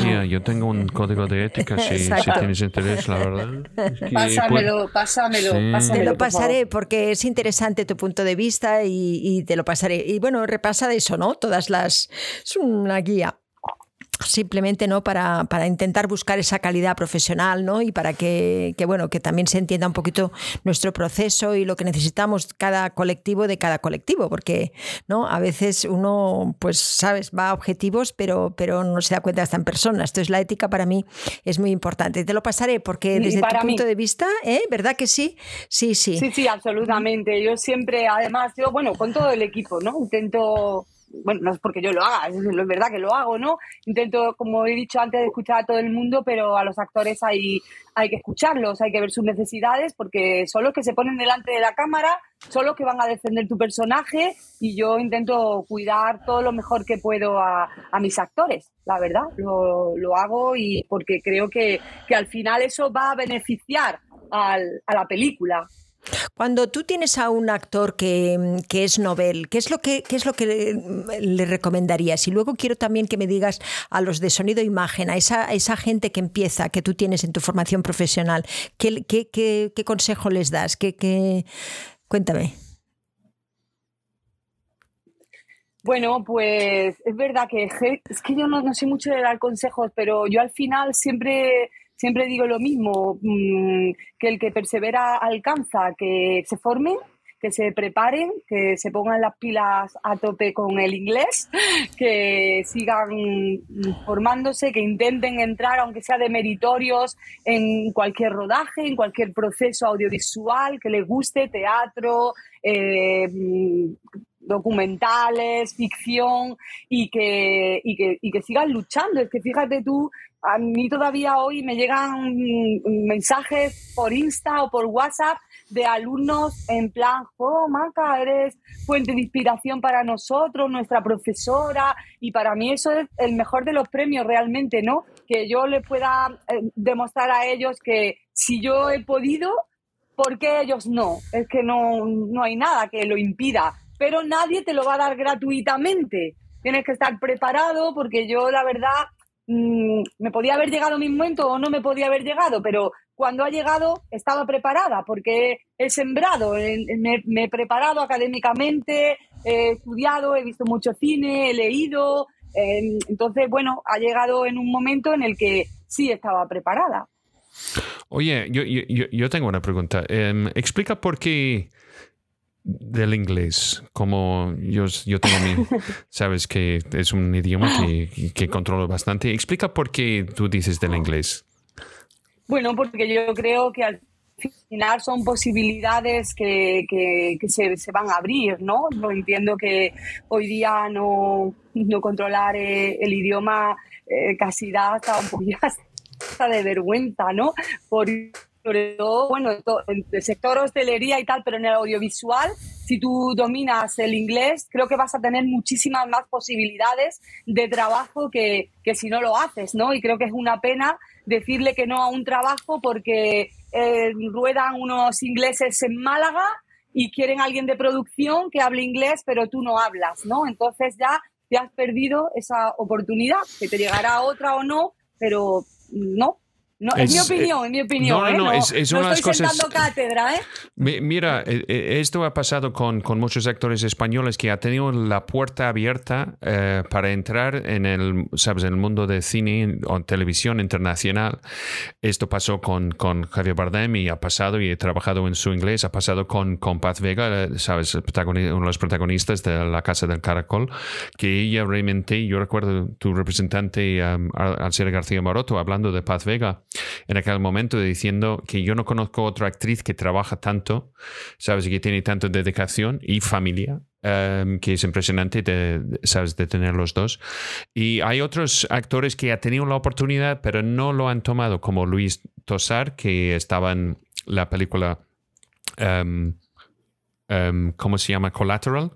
tía, yo tengo un código de ética si, si tienes interés, la verdad. pásamelo, pásamelo, Te lo pasaré porque es interesante tu punto de vista y, y te lo pasaré. Y bueno, repasa de eso, ¿no? Todas las... Es una guía simplemente no para, para, intentar buscar esa calidad profesional ¿no? y para que, que, bueno que también se entienda un poquito nuestro proceso y lo que necesitamos cada colectivo de cada colectivo porque no a veces uno pues sabes va a objetivos pero pero no se da cuenta hasta en personas entonces la ética para mí es muy importante. Te lo pasaré porque desde tu punto de vista ¿eh? verdad que sí sí sí. Sí sí absolutamente. Yo siempre además yo bueno con todo el equipo no intento bueno, no es porque yo lo haga, es, verdad que lo hago, ¿no? Intento, como he dicho antes, escuchar a todo el mundo, pero a los actores hay, hay que escucharlos, hay que ver sus necesidades, porque son los que se ponen delante de la cámara, son los que van a defender tu personaje y yo intento cuidar todo lo mejor que puedo a, mis actores, la verdad, lo, lo, hago y porque creo que, que al final eso va a beneficiar al, a la película. Cuando tú tienes a un actor que, es novel, ¿qué es lo que, es lo que le, recomendarías? Y luego quiero también que me digas a los de sonido e imagen, a esa, esa gente que empieza, que tú tienes en tu formación profesional, ¿qué, qué, consejo les das? ¿Qué, Cuéntame. Bueno, pues es verdad que es que yo no, no sé mucho de dar consejos, pero yo al final siempre siempre digo lo mismo, mm, que el que persevera alcanza, que se formen, que se preparen, que se pongan las pilas a tope con el inglés, que sigan formándose, que intenten entrar, aunque sea de meritorios, en cualquier rodaje, en cualquier proceso audiovisual, que les guste teatro, eh, documentales, ficción y que, y que, y que sigan luchando. Es que fíjate tú a mí todavía hoy me llegan mensajes por Insta o por WhatsApp de alumnos en plan, oh, Maca, eres fuente de inspiración para nosotros, nuestra profesora, y para mí eso es el mejor de los premios realmente, ¿no? Que yo le pueda eh, demostrar a ellos que si yo he podido, ¿por qué ellos no? Es que no, no hay nada que lo impida, pero nadie te lo va a dar gratuitamente. Tienes que estar preparado porque yo la verdad Mm, me podía haber llegado mi momento o no me podía haber llegado, pero cuando ha llegado estaba preparada porque he sembrado, me, he preparado académicamente, he estudiado, he visto mucho cine, he leído, em, entonces, bueno, ha llegado en un momento en el que sí estaba preparada. Oye, yo, yo, tengo una pregunta. Em, explica por qué del inglés, como yo, yo tengo mi, sabes que es un idioma que, que controlo bastante. Explica por qué tú dices del inglés. Bueno, porque yo creo que al final son posibilidades que, que, se, van a abrir, ¿no? No entiendo que hoy día no, no controlar eh, el idioma eh, casi da hasta un poquito de vergüenza, ¿no? Por, sobre todo, bueno, en el sector hostelería y tal, pero en el audiovisual, si tú dominas el inglés, creo que vas a tener muchísimas más posibilidades de trabajo que, que si no lo haces, ¿no? Y creo que es una pena decirle que no a un trabajo porque eh, ruedan unos ingleses en Málaga y quieren alguien de producción que hable inglés, pero tú no hablas, ¿no? Entonces ya te has perdido esa oportunidad, que te llegará otra o no, pero no, no, es, mi opinión, es mi opinión. No, no, no, ¿eh? es, es una estoy cosas. cátedra, ¿eh? Mira, eh, esto ha pasado con, con, muchos actores españoles que ha tenido la puerta abierta eh, para entrar en el, sabes, en el mundo de cine o televisión internacional. Esto pasó con, con Javier Bardem y ha pasado y he trabajado en su inglés. Ha pasado con, con Paz Vega, sabes, uno de los protagonistas de La Casa del Caracol, que ella realmente, yo recuerdo tu representante um, Alcira García Maroto hablando de Paz Vega en aquel momento diciendo que yo no conozco otra actriz que trabaja tanto, ¿sabes? que tiene tanta dedicación y familia. Em, que es impresionante sabes de tener los dos y hay otros actores que han tenido la oportunidad pero no lo han tomado como Luis Tosar que estaba en la película em, Um, ¿cómo se llama? Collateral,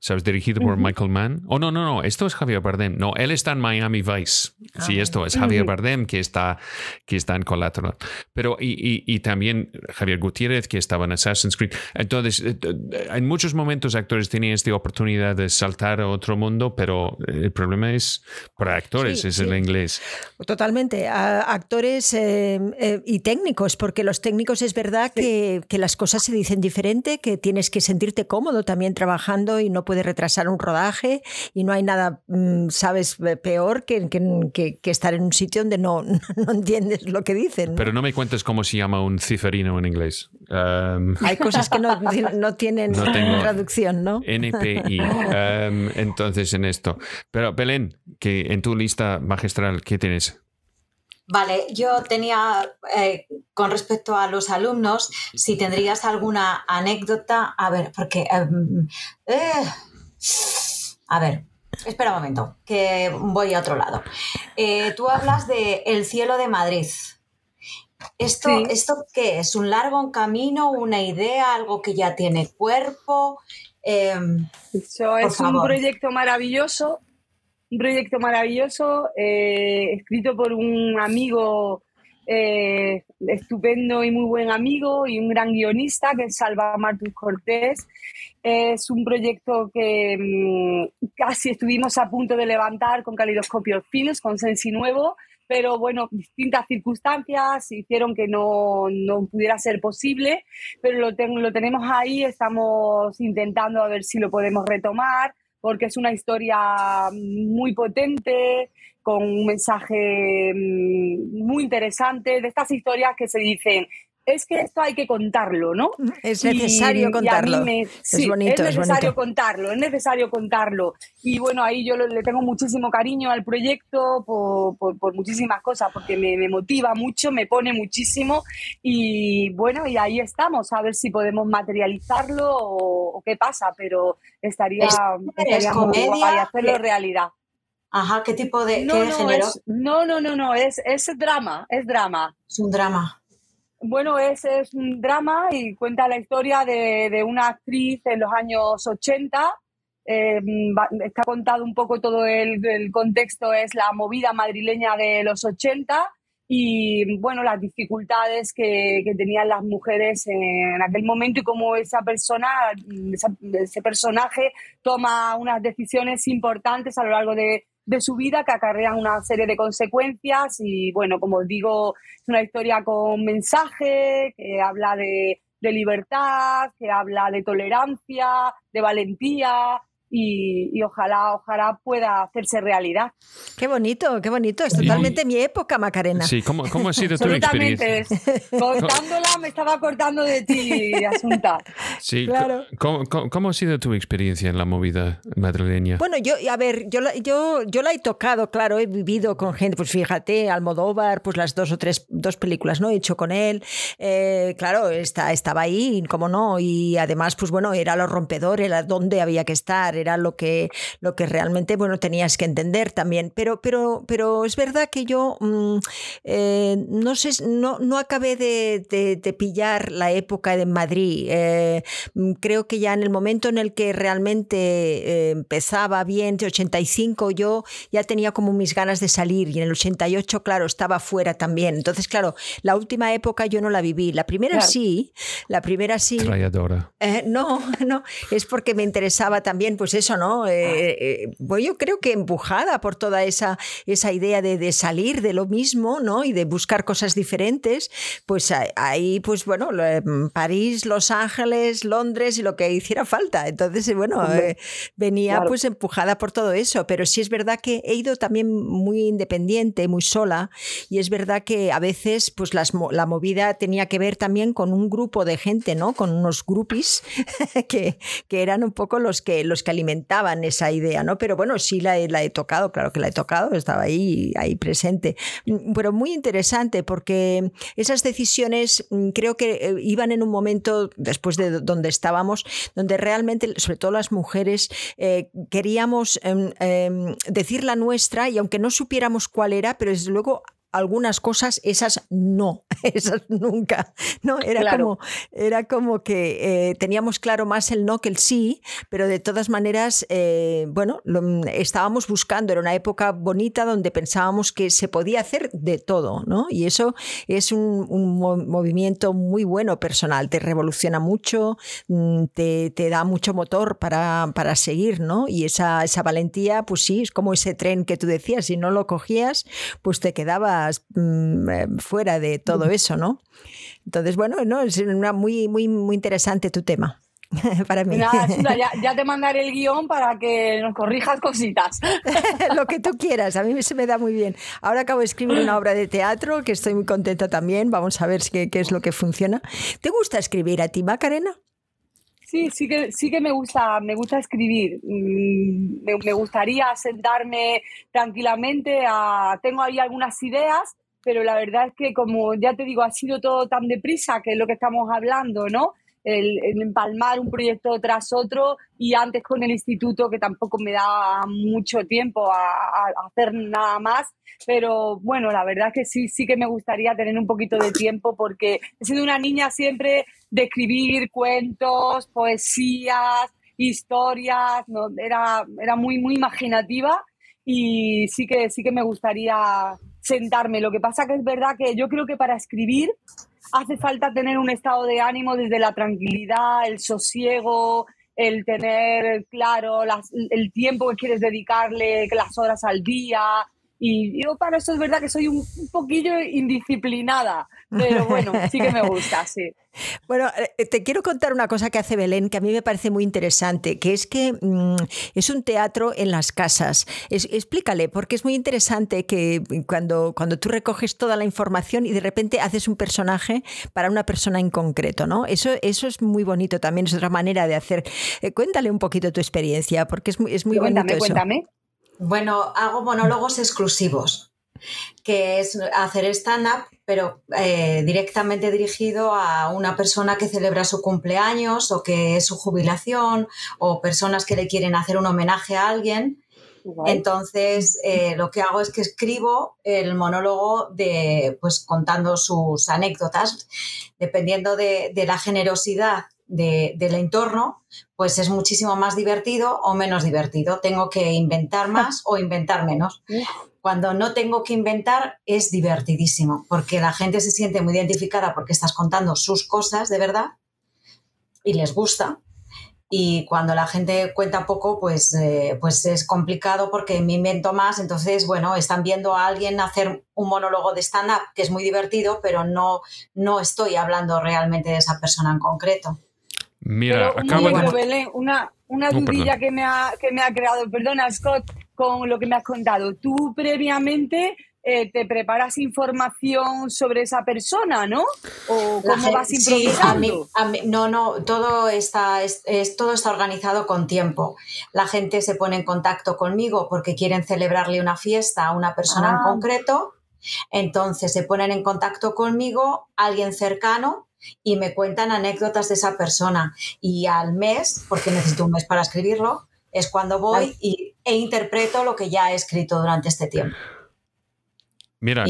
¿sabes? Dirigido por Michael Mann. Oh, no, no, no, esto es Javier Bardem. No, él está en Miami Vice. sí, ah, esto es Javier Bardem que está, que está en Collateral. Pero, y, y, también Javier Gutiérrez que estaba en Assassin's Creed. Entonces, eh, eh, en muchos momentos actores tienen esta oportunidad de saltar a otro mundo, pero el problema es para actores, es el inglés. Totalmente. actores eh, y técnicos, porque los técnicos es verdad que, que las cosas se dicen diferente, que tienes que que sentirte cómodo también trabajando y no puedes retrasar un rodaje y no hay nada, mm, sabes, peor que, que, que, estar en un sitio donde no, no entiendes lo que dicen. Pero no me cuentes cómo se llama un ciferino en inglés. Em, hay cosas que no, no tienen traducción, ¿no? NPI. Em, entonces, en esto. Pero Belén, que en tu lista magistral, ¿qué tienes? Vale, yo tenía, eh, con respecto a los alumnos, si tendrías alguna anécdota, a ver, porque... Em, eh, a ver, espera un momento, que voy a otro lado. Eh, tú hablas de El cielo de Madrid. ¿Esto, ¿Esto qué es? ¿Un largo camino? ¿Una idea? ¿Algo que ya tiene cuerpo? Em, Eso es un proyecto maravilloso un proyecto maravilloso, eh, escrito por un amigo eh, estupendo y muy buen amigo y un gran guionista que es Salva Martus Cortés. Es un proyecto que mm, casi estuvimos a punto de levantar con Calidoscopio Films, con Sensi Nuevo, pero bueno, distintas circunstancias hicieron que no, no pudiera ser posible, pero lo, lo tenemos ahí, estamos intentando a ver si lo podemos retomar porque es una historia muy potente, con un mensaje mm, muy interesante, de estas historias que se dicen, es que esto hay que contarlo, ¿no? Es necesario contarlo. es bonito, es necesario contarlo, es necesario contarlo. Y bueno, ahí yo le tengo muchísimo cariño al proyecto por, muchísimas cosas, porque me, motiva mucho, me pone muchísimo. Y bueno, y ahí estamos, a ver si podemos materializarlo o, qué pasa, pero estaría, estaría comedia, hacerlo realidad. Ajá, ¿qué tipo de no, género? no, no, no, no, es, es drama, es drama. Es un drama. Bueno, es, es un drama y cuenta la historia de, de una actriz en los años 80. Eh, está contado un poco todo el, contexto, es la movida madrileña de los 80 y bueno, las dificultades que, que tenían las mujeres en aquel momento y cómo esa persona, ese personaje toma unas decisiones importantes a lo largo de, de su vida que acarrean una serie de consecuencias y bueno, como os digo, es una historia con mensaje que habla de, de libertad, que habla de tolerancia, de valentía, y, ojalá, ojalá pueda hacerse realidad. Qué bonito, qué bonito. Es totalmente mi época, Macarena. Sí, ¿cómo, cómo ha sido tu experiencia? Contándola me estaba cortando de ti, Asunta. Sí, claro. ¿Cómo, ha sido tu experiencia en la movida madrileña? Bueno, yo, a ver, yo, yo, yo la he tocado, claro, he vivido con gente, pues fíjate, Almodóvar, pues las dos o tres dos películas, ¿no? He hecho con él. Eh, claro, está, estaba ahí, como no, y además, pues bueno, era lo rompedor, era donde había que estar, era lo que, lo que realmente, bueno, tenías que entender también. Pero, pero, pero es verdad que yo mm, eh, no sé, no, no acabé de, de, pillar la época de Madrid. Eh, mm, creo que ya en el momento en el que realmente empezaba bien, de 85, yo ya tenía como mis ganas de salir y en el 88, claro, estaba fuera también. Entonces, claro, la última época yo no la viví. La primera sí, la primera sí. Eh, no, no, es porque me interesaba también, pues eso, ¿no? Eh, eh yo creo que empujada por toda esa, esa idea de, de, salir de lo mismo, ¿no? Y de buscar cosas diferentes, pues ahí, pues bueno, mm, París, Los Ángeles, Londres y lo que hiciera falta. Entonces, bueno, eh, venía pues empujada por todo eso, pero sí es verdad que he ido también muy independiente, muy sola, y es verdad que a veces pues las, la movida tenía que ver también con un grupo de gente, ¿no? Con unos grupis que, que, eran un poco los que, los que alimentaban esa idea, ¿no? Pero bueno, sí la he, la he tocado, claro que la he tocado, estaba ahí, ahí presente. Pero muy interesante porque esas decisiones mm, creo que eh, iban en un momento después de donde estábamos, donde realmente, sobre todo las mujeres, eh, queríamos em, em, decir la nuestra y aunque no supiéramos cuál era, pero desde luego algunas cosas, esas no, esas nunca. ¿no? Era, como, era como que eh, teníamos claro más el no que el sí, pero de todas maneras, eh, bueno, estábamos buscando, era una época bonita donde pensábamos que se podía hacer de todo, ¿no? Y eso es un, movimiento muy bueno personal, te revoluciona mucho, mm, te, te da mucho motor para, para seguir, ¿no? Y esa, esa valentía, pues sí, es como ese tren que tú decías, si no lo cogías, pues te quedaba Mm, eh, fuera de todo eso, ¿no? Entonces, bueno, no, es una muy, muy, muy interesante tu tema. para mí. ya, te mandaré el guion para que nos corrijas cositas. Lo que tú quieras, a mí se me da muy bien. Ahora acabo de escribir una obra de teatro que estoy muy contenta también. Vamos a ver qué, qué es lo que funciona. ¿Te gusta escribir a ti, Macarena? Sí, sí que, sí que me gusta, me gusta escribir. Mm, me, gustaría sentarme tranquilamente. A, tengo ahí algunas ideas, pero la verdad es que, como ya te digo, ha sido todo tan deprisa, que es lo que estamos hablando, ¿no? El, empalmar un proyecto tras otro y antes con el instituto que tampoco me da mucho tiempo a, hacer nada más. Pero bueno, la verdad es que sí, sí que me gustaría tener un poquito de tiempo porque he sido una niña siempre de escribir cuentos, poesías, historias, era, era muy, muy imaginativa y sí que, sí que me gustaría sentarme. Lo que pasa que es verdad que yo creo que para escribir hace falta tener un estado de ánimo desde la tranquilidad, el sosiego, el tener claro el tiempo que quieres dedicarle, las horas al día. Y yo para eso es verdad que soy un, un poquillo indisciplinada, pero bueno, sí que me gusta, sí. Bueno, eh, te quiero contar una cosa que hace Belén que a mí me parece muy interesante, que es que mm, es un teatro en las casas. explícale, porque es muy interesante que cuando, cuando tú recoges toda la información y de repente haces un personaje para una persona en concreto, ¿no? Eso, eso es muy bonito también, es otra manera de hacer. Eh, cuéntale un poquito tu experiencia, porque es muy, es muy bonito. Cuéntame, cuéntame. Bueno, hago monólogos exclusivos que es hacer stand-up, pero eh, directamente dirigido a una persona que celebra su cumpleaños o que es su jubilación o personas que le quieren hacer un homenaje a alguien. Entonces, eh, lo que hago es que escribo el monólogo de, pues, contando sus anécdotas, dependiendo de, la generosidad del entorno, pues es muchísimo más divertido o menos divertido. Tengo que inventar más o inventar menos cuando no tengo que inventar es divertidísimo, porque la gente se siente muy identificada porque estás contando sus cosas de verdad y les gusta. Y cuando la gente cuenta poco, pues, eh, pues es complicado porque me invento más. Entonces, bueno, están viendo a alguien hacer un monólogo de stand-up que es muy divertido, pero no, no estoy hablando realmente de esa persona en concreto. Mira, acabo de... una, una dudilla que, me ha, que me ha creado, perdona Scott, con lo que me has contado. Tú previamente eh, te preparas información sobre esa persona, ¿no? ¿O cómo vas improvisando? no, no, todo está, es, todo está organizado con tiempo. La gente se pone en contacto conmigo porque quieren celebrarle una fiesta a una persona en ah. concreto. Entonces se ponen en contacto conmigo, alguien cercano, y me cuentan anécdotas de esa persona. Y al mes, porque necesito un mes para escribirlo, es cuando voy y, e interpreto lo que ya he escrito durante este tiempo. Mira,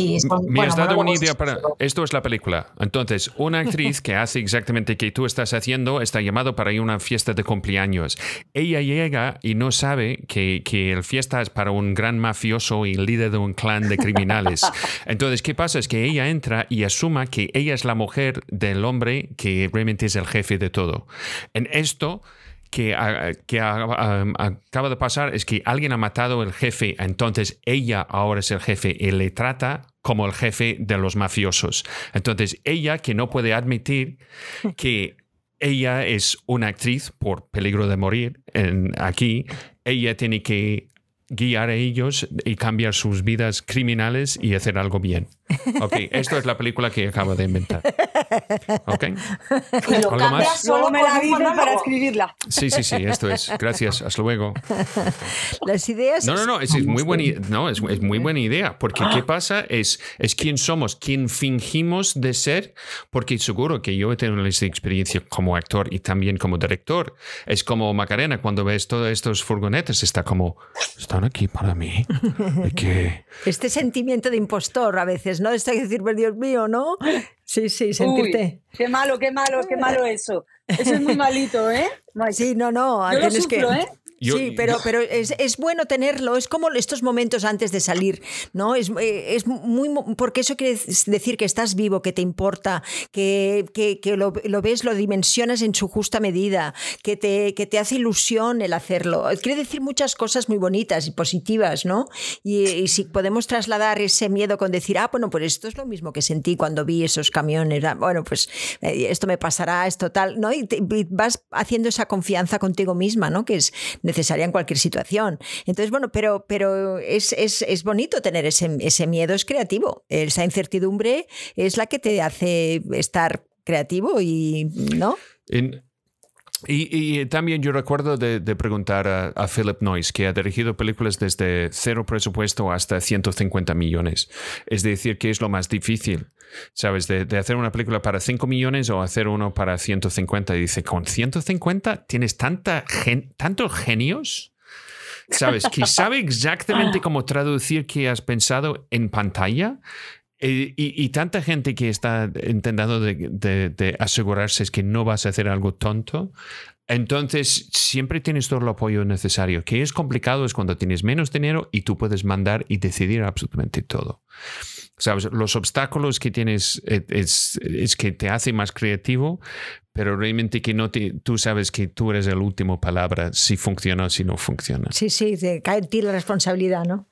me has dado una idea para... Esto es la película. Entonces, una actriz que hace exactamente que tú estás haciendo está llamado para ir a una fiesta de cumpleaños. Ella llega y no sabe que, que el fiesta es para un gran mafioso y líder de un clan de criminales. Entonces, ¿qué pasa? Es que ella entra y asuma que ella es la mujer del hombre que realmente es el jefe de todo. En esto que, acaba de pasar es que alguien ha matado al jefe, entonces ella ahora es el jefe y le trata como el jefe de los mafiosos. Entonces ella que no puede admitir que ella es una actriz por peligro de morir en, aquí, ella tiene que guiar a ellos y cambiar sus vidas criminales y hacer algo bien. Ok, esto es la película que acabo de inventar. Ok. ¿Algo más? Solo me la dices para escribirla. Sí, sí, sí, esto es. Gracias, hasta luego. Las ideas. No, no, no, es, muy, buena, no, es, muy buena idea, porque ¿qué pasa? Es, es quién somos, quién fingimos de ser, porque seguro que yo he tenido esa experiencia como actor y también como director. Es como Macarena, cuando ves todos estos furgonetes, está como, están aquí para mí. que... Este sentimiento de impostor a veces, ¿no? Está decir, Dios mío, ¿no? Sí, sí, sentirte. qué malo, qué malo, qué malo eso. Eso es muy malito, ¿eh? Sí, no, no, Yo tienes que. ¿eh? Sí, pero, pero es, es, bueno tenerlo, es como estos momentos antes de salir, ¿no? Es, eh, es muy, porque eso quiere decir que estás vivo, que te importa, que, que, que lo, lo, ves, lo dimensionas en su justa medida, que te, que te hace ilusión el hacerlo. Quiere decir muchas cosas muy bonitas y positivas, ¿no? Y, si podemos trasladar ese miedo con decir, ah, bueno, pues esto es lo mismo que sentí cuando vi esos camiones, ah, bueno, pues eh, esto me pasará, esto tal, ¿no? Y, y vas haciendo esa confianza contigo misma, ¿no? Que es necesaria en cualquier situación. Entonces, bueno, pero, pero es, es, es bonito tener ese, ese miedo, es creativo. Esa incertidumbre es la que te hace estar creativo y, ¿no? Y, también yo recuerdo de, preguntar a, Philip Noyce, que ha dirigido películas desde cero presupuesto hasta 150 millones. Es decir, ¿qué es lo más difícil? ¿Sabes? De, hacer una película para 5 millones o hacer uno para 150. Y dice, ¿con 150 tienes tanta tantos genios? ¿Sabes? Que sabe exactamente cómo traducir qué has pensado en pantalla. Eh, y, tanta gente que está intentando de, asegurarse es que no vas a hacer algo tonto. Entonces, siempre tienes todo el apoyo necesario. Que es complicado es cuando tienes menos dinero y tú puedes mandar y decidir absolutamente todo. ¿Sabes? Los obstáculos que tienes eh, es, es, que te hace más creativo, pero realmente que no te, tú sabes que tú eres el último palabra si funciona o si no funciona. Sí, sí, te cae en ti la responsabilidad, ¿no?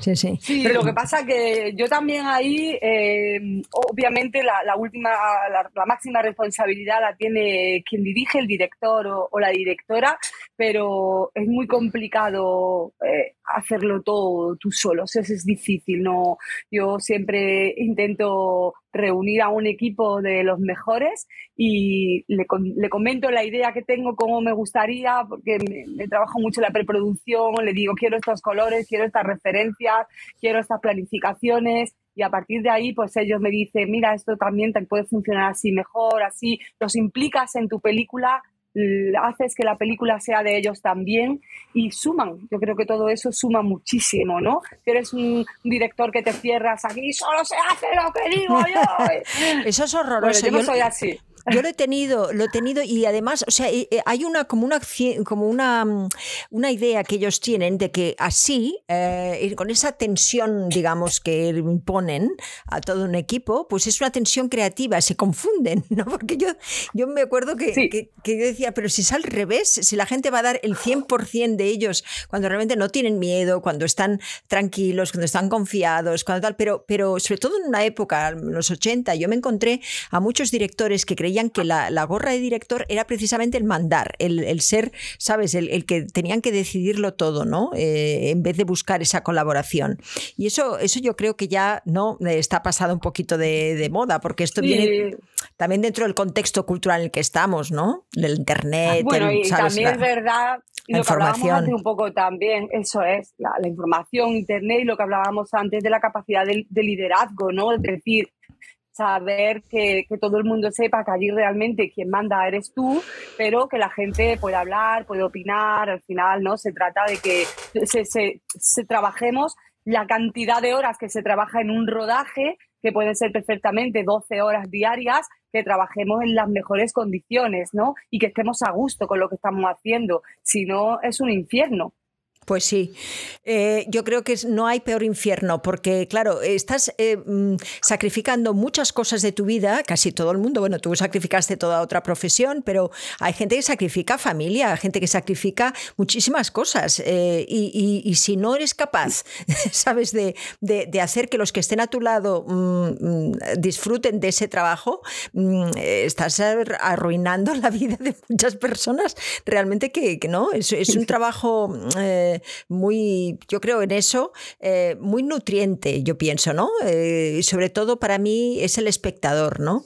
Sí, sí. Pero lo que pasa que yo también ahí, eh, obviamente, la, última, la, máxima responsabilidad la tiene quien dirige, el director o, la directora, pero es muy complicado eh, hacerlo todo tú solo. Eso es difícil. No, yo siempre intento reunir a un equipo de los mejores y le, comento la idea que tengo, cómo me gustaría, porque me, trabajo mucho la preproducción, le digo, quiero estos colores, quiero estas referencias, quiero estas planificaciones. Y a partir de ahí, pues ellos me dicen, mira, esto también te puede funcionar así mejor, así, los implicas en tu película haces que la película sea de ellos también y suman. Yo creo que todo eso suma muchísimo, ¿no? Si eres un director que te cierras aquí, solo se hace lo que digo yo. Eso es horroroso. yo no soy así. Yo lo he tenido, lo he tenido y además, o sea, eh, hay una como una como una, mm, una idea que ellos tienen de que así, eh, con esa tensión, digamos, que imponen a todo un equipo, pues es una tensión creativa, se confunden, ¿no? Porque yo, yo me acuerdo que, que, yo decía, pero si es al revés, si la gente va a dar el 100% de ellos cuando realmente no tienen miedo, cuando están tranquilos, cuando están confiados, cuando tal, pero, pero sobre todo en una época, en los 80, yo me encontré a muchos directores que creían creían que la, gorra de director era precisamente el mandar, el, ser, ¿sabes? El, que tenían que decidirlo todo, ¿no? Eh, en vez de buscar esa colaboración. Y eso, eso yo creo que ya no está pasado un poquito de, moda, porque esto viene también dentro del contexto cultural en el que estamos, ¿no? Del internet. Bueno, y también es verdad lo que hablábamos antes un poco también, eso es, la, información, internet y lo que hablábamos antes de la capacidad de, liderazgo, ¿no? Es decir, saber que, todo el mundo sepa que allí realmente quien manda eres tú, pero que la gente pueda hablar, puede opinar, al final, ¿no? Se trata de que se, se, se trabajemos la cantidad de horas que se trabaja en un rodaje, que pueden ser perfectamente 12 horas diarias, que trabajemos en las mejores condiciones, ¿no? Y que estemos a gusto con lo que estamos haciendo. Si no, es un infierno. Pues sí, eh, yo creo que no hay peor infierno porque, claro, estás eh, mm, sacrificando muchas cosas de tu vida, casi todo el mundo, bueno, tú sacrificaste toda otra profesión, pero hay gente que sacrifica familia, hay gente que sacrifica muchísimas cosas eh, y, si no eres capaz, sabes, de, hacer que los que estén a tu lado mm, mm, disfruten de ese trabajo, estás arruinando la vida de muchas personas. Realmente que, no, es, es un trabajo muy, yo creo en eso, eh, muy nutriente, yo pienso, ¿no? Eh, sobre todo para mí es el espectador, ¿no?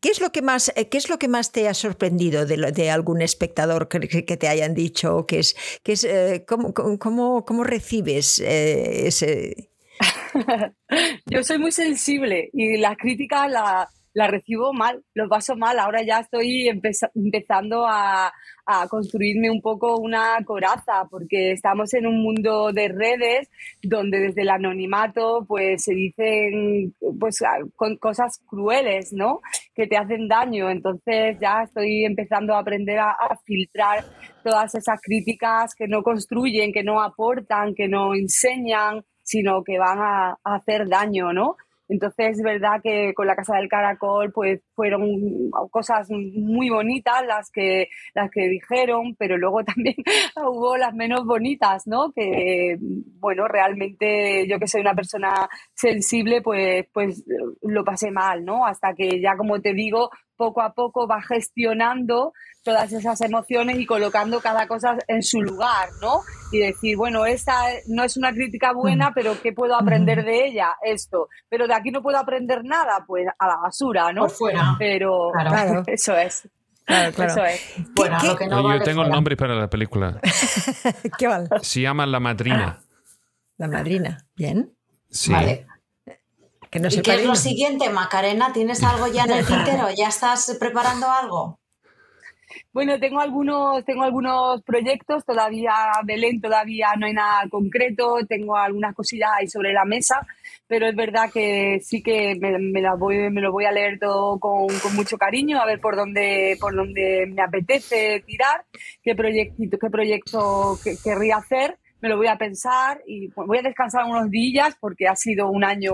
¿Qué, es lo que más, eh, ¿Qué es lo que más te ha sorprendido de, de algún espectador que, que, te hayan dicho? Que es, que es, ¿cómo, cómo, cómo, recibes ese...? yo soy muy sensible y las críticas la la recibo mal, lo paso mal. Ahora ya estoy empezando a, construirme un poco una coraza, porque estamos en un mundo de redes donde desde el anonimato pues se dicen pues cosas crueles, ¿no? Que te hacen daño. Entonces ya estoy empezando a aprender a, filtrar todas esas críticas que no construyen, que no aportan, que no enseñan, sino que van a hacer daño, ¿no? Entonces es verdad que con la Casa del Caracol pues fueron cosas muy bonitas las que, las que dijeron, pero luego también hubo las menos bonitas, ¿no? Que, bueno, realmente yo que soy una persona sensible pues, pues lo pasé mal, ¿no? Hasta que ya, como te digo, poco a poco va gestionando todas esas emociones y colocando cada cosa en su lugar, ¿no? Y decir, bueno, esta no es una crítica buena, pero ¿qué puedo aprender de ella? Esto. Pero de aquí no puedo aprender nada, pues a la basura, ¿no? Por fuera. Pero claro. eso es. Claro, claro. Eso es. Bueno, Lo que no Yo tengo el nombre para la película. ¿Qué vale? Se llama La Madrina. La Madrina, bien. Sí. Vale. ¿Y qué es lo siguiente, Macarena? ¿Tienes algo ya en el tintero? ¿Ya estás preparando algo? Bueno, tengo algunos, tengo algunos proyectos, todavía Belén, todavía no hay nada concreto, tengo algunas cosillas ahí sobre la mesa, pero es verdad que sí que me, voy, me lo voy a leer todo con, mucho cariño, a ver por dónde, por dónde me apetece tirar, qué proyectito, qué proyecto querría hacer me lo voy a pensar y voy a descansar unos días porque ha sido un año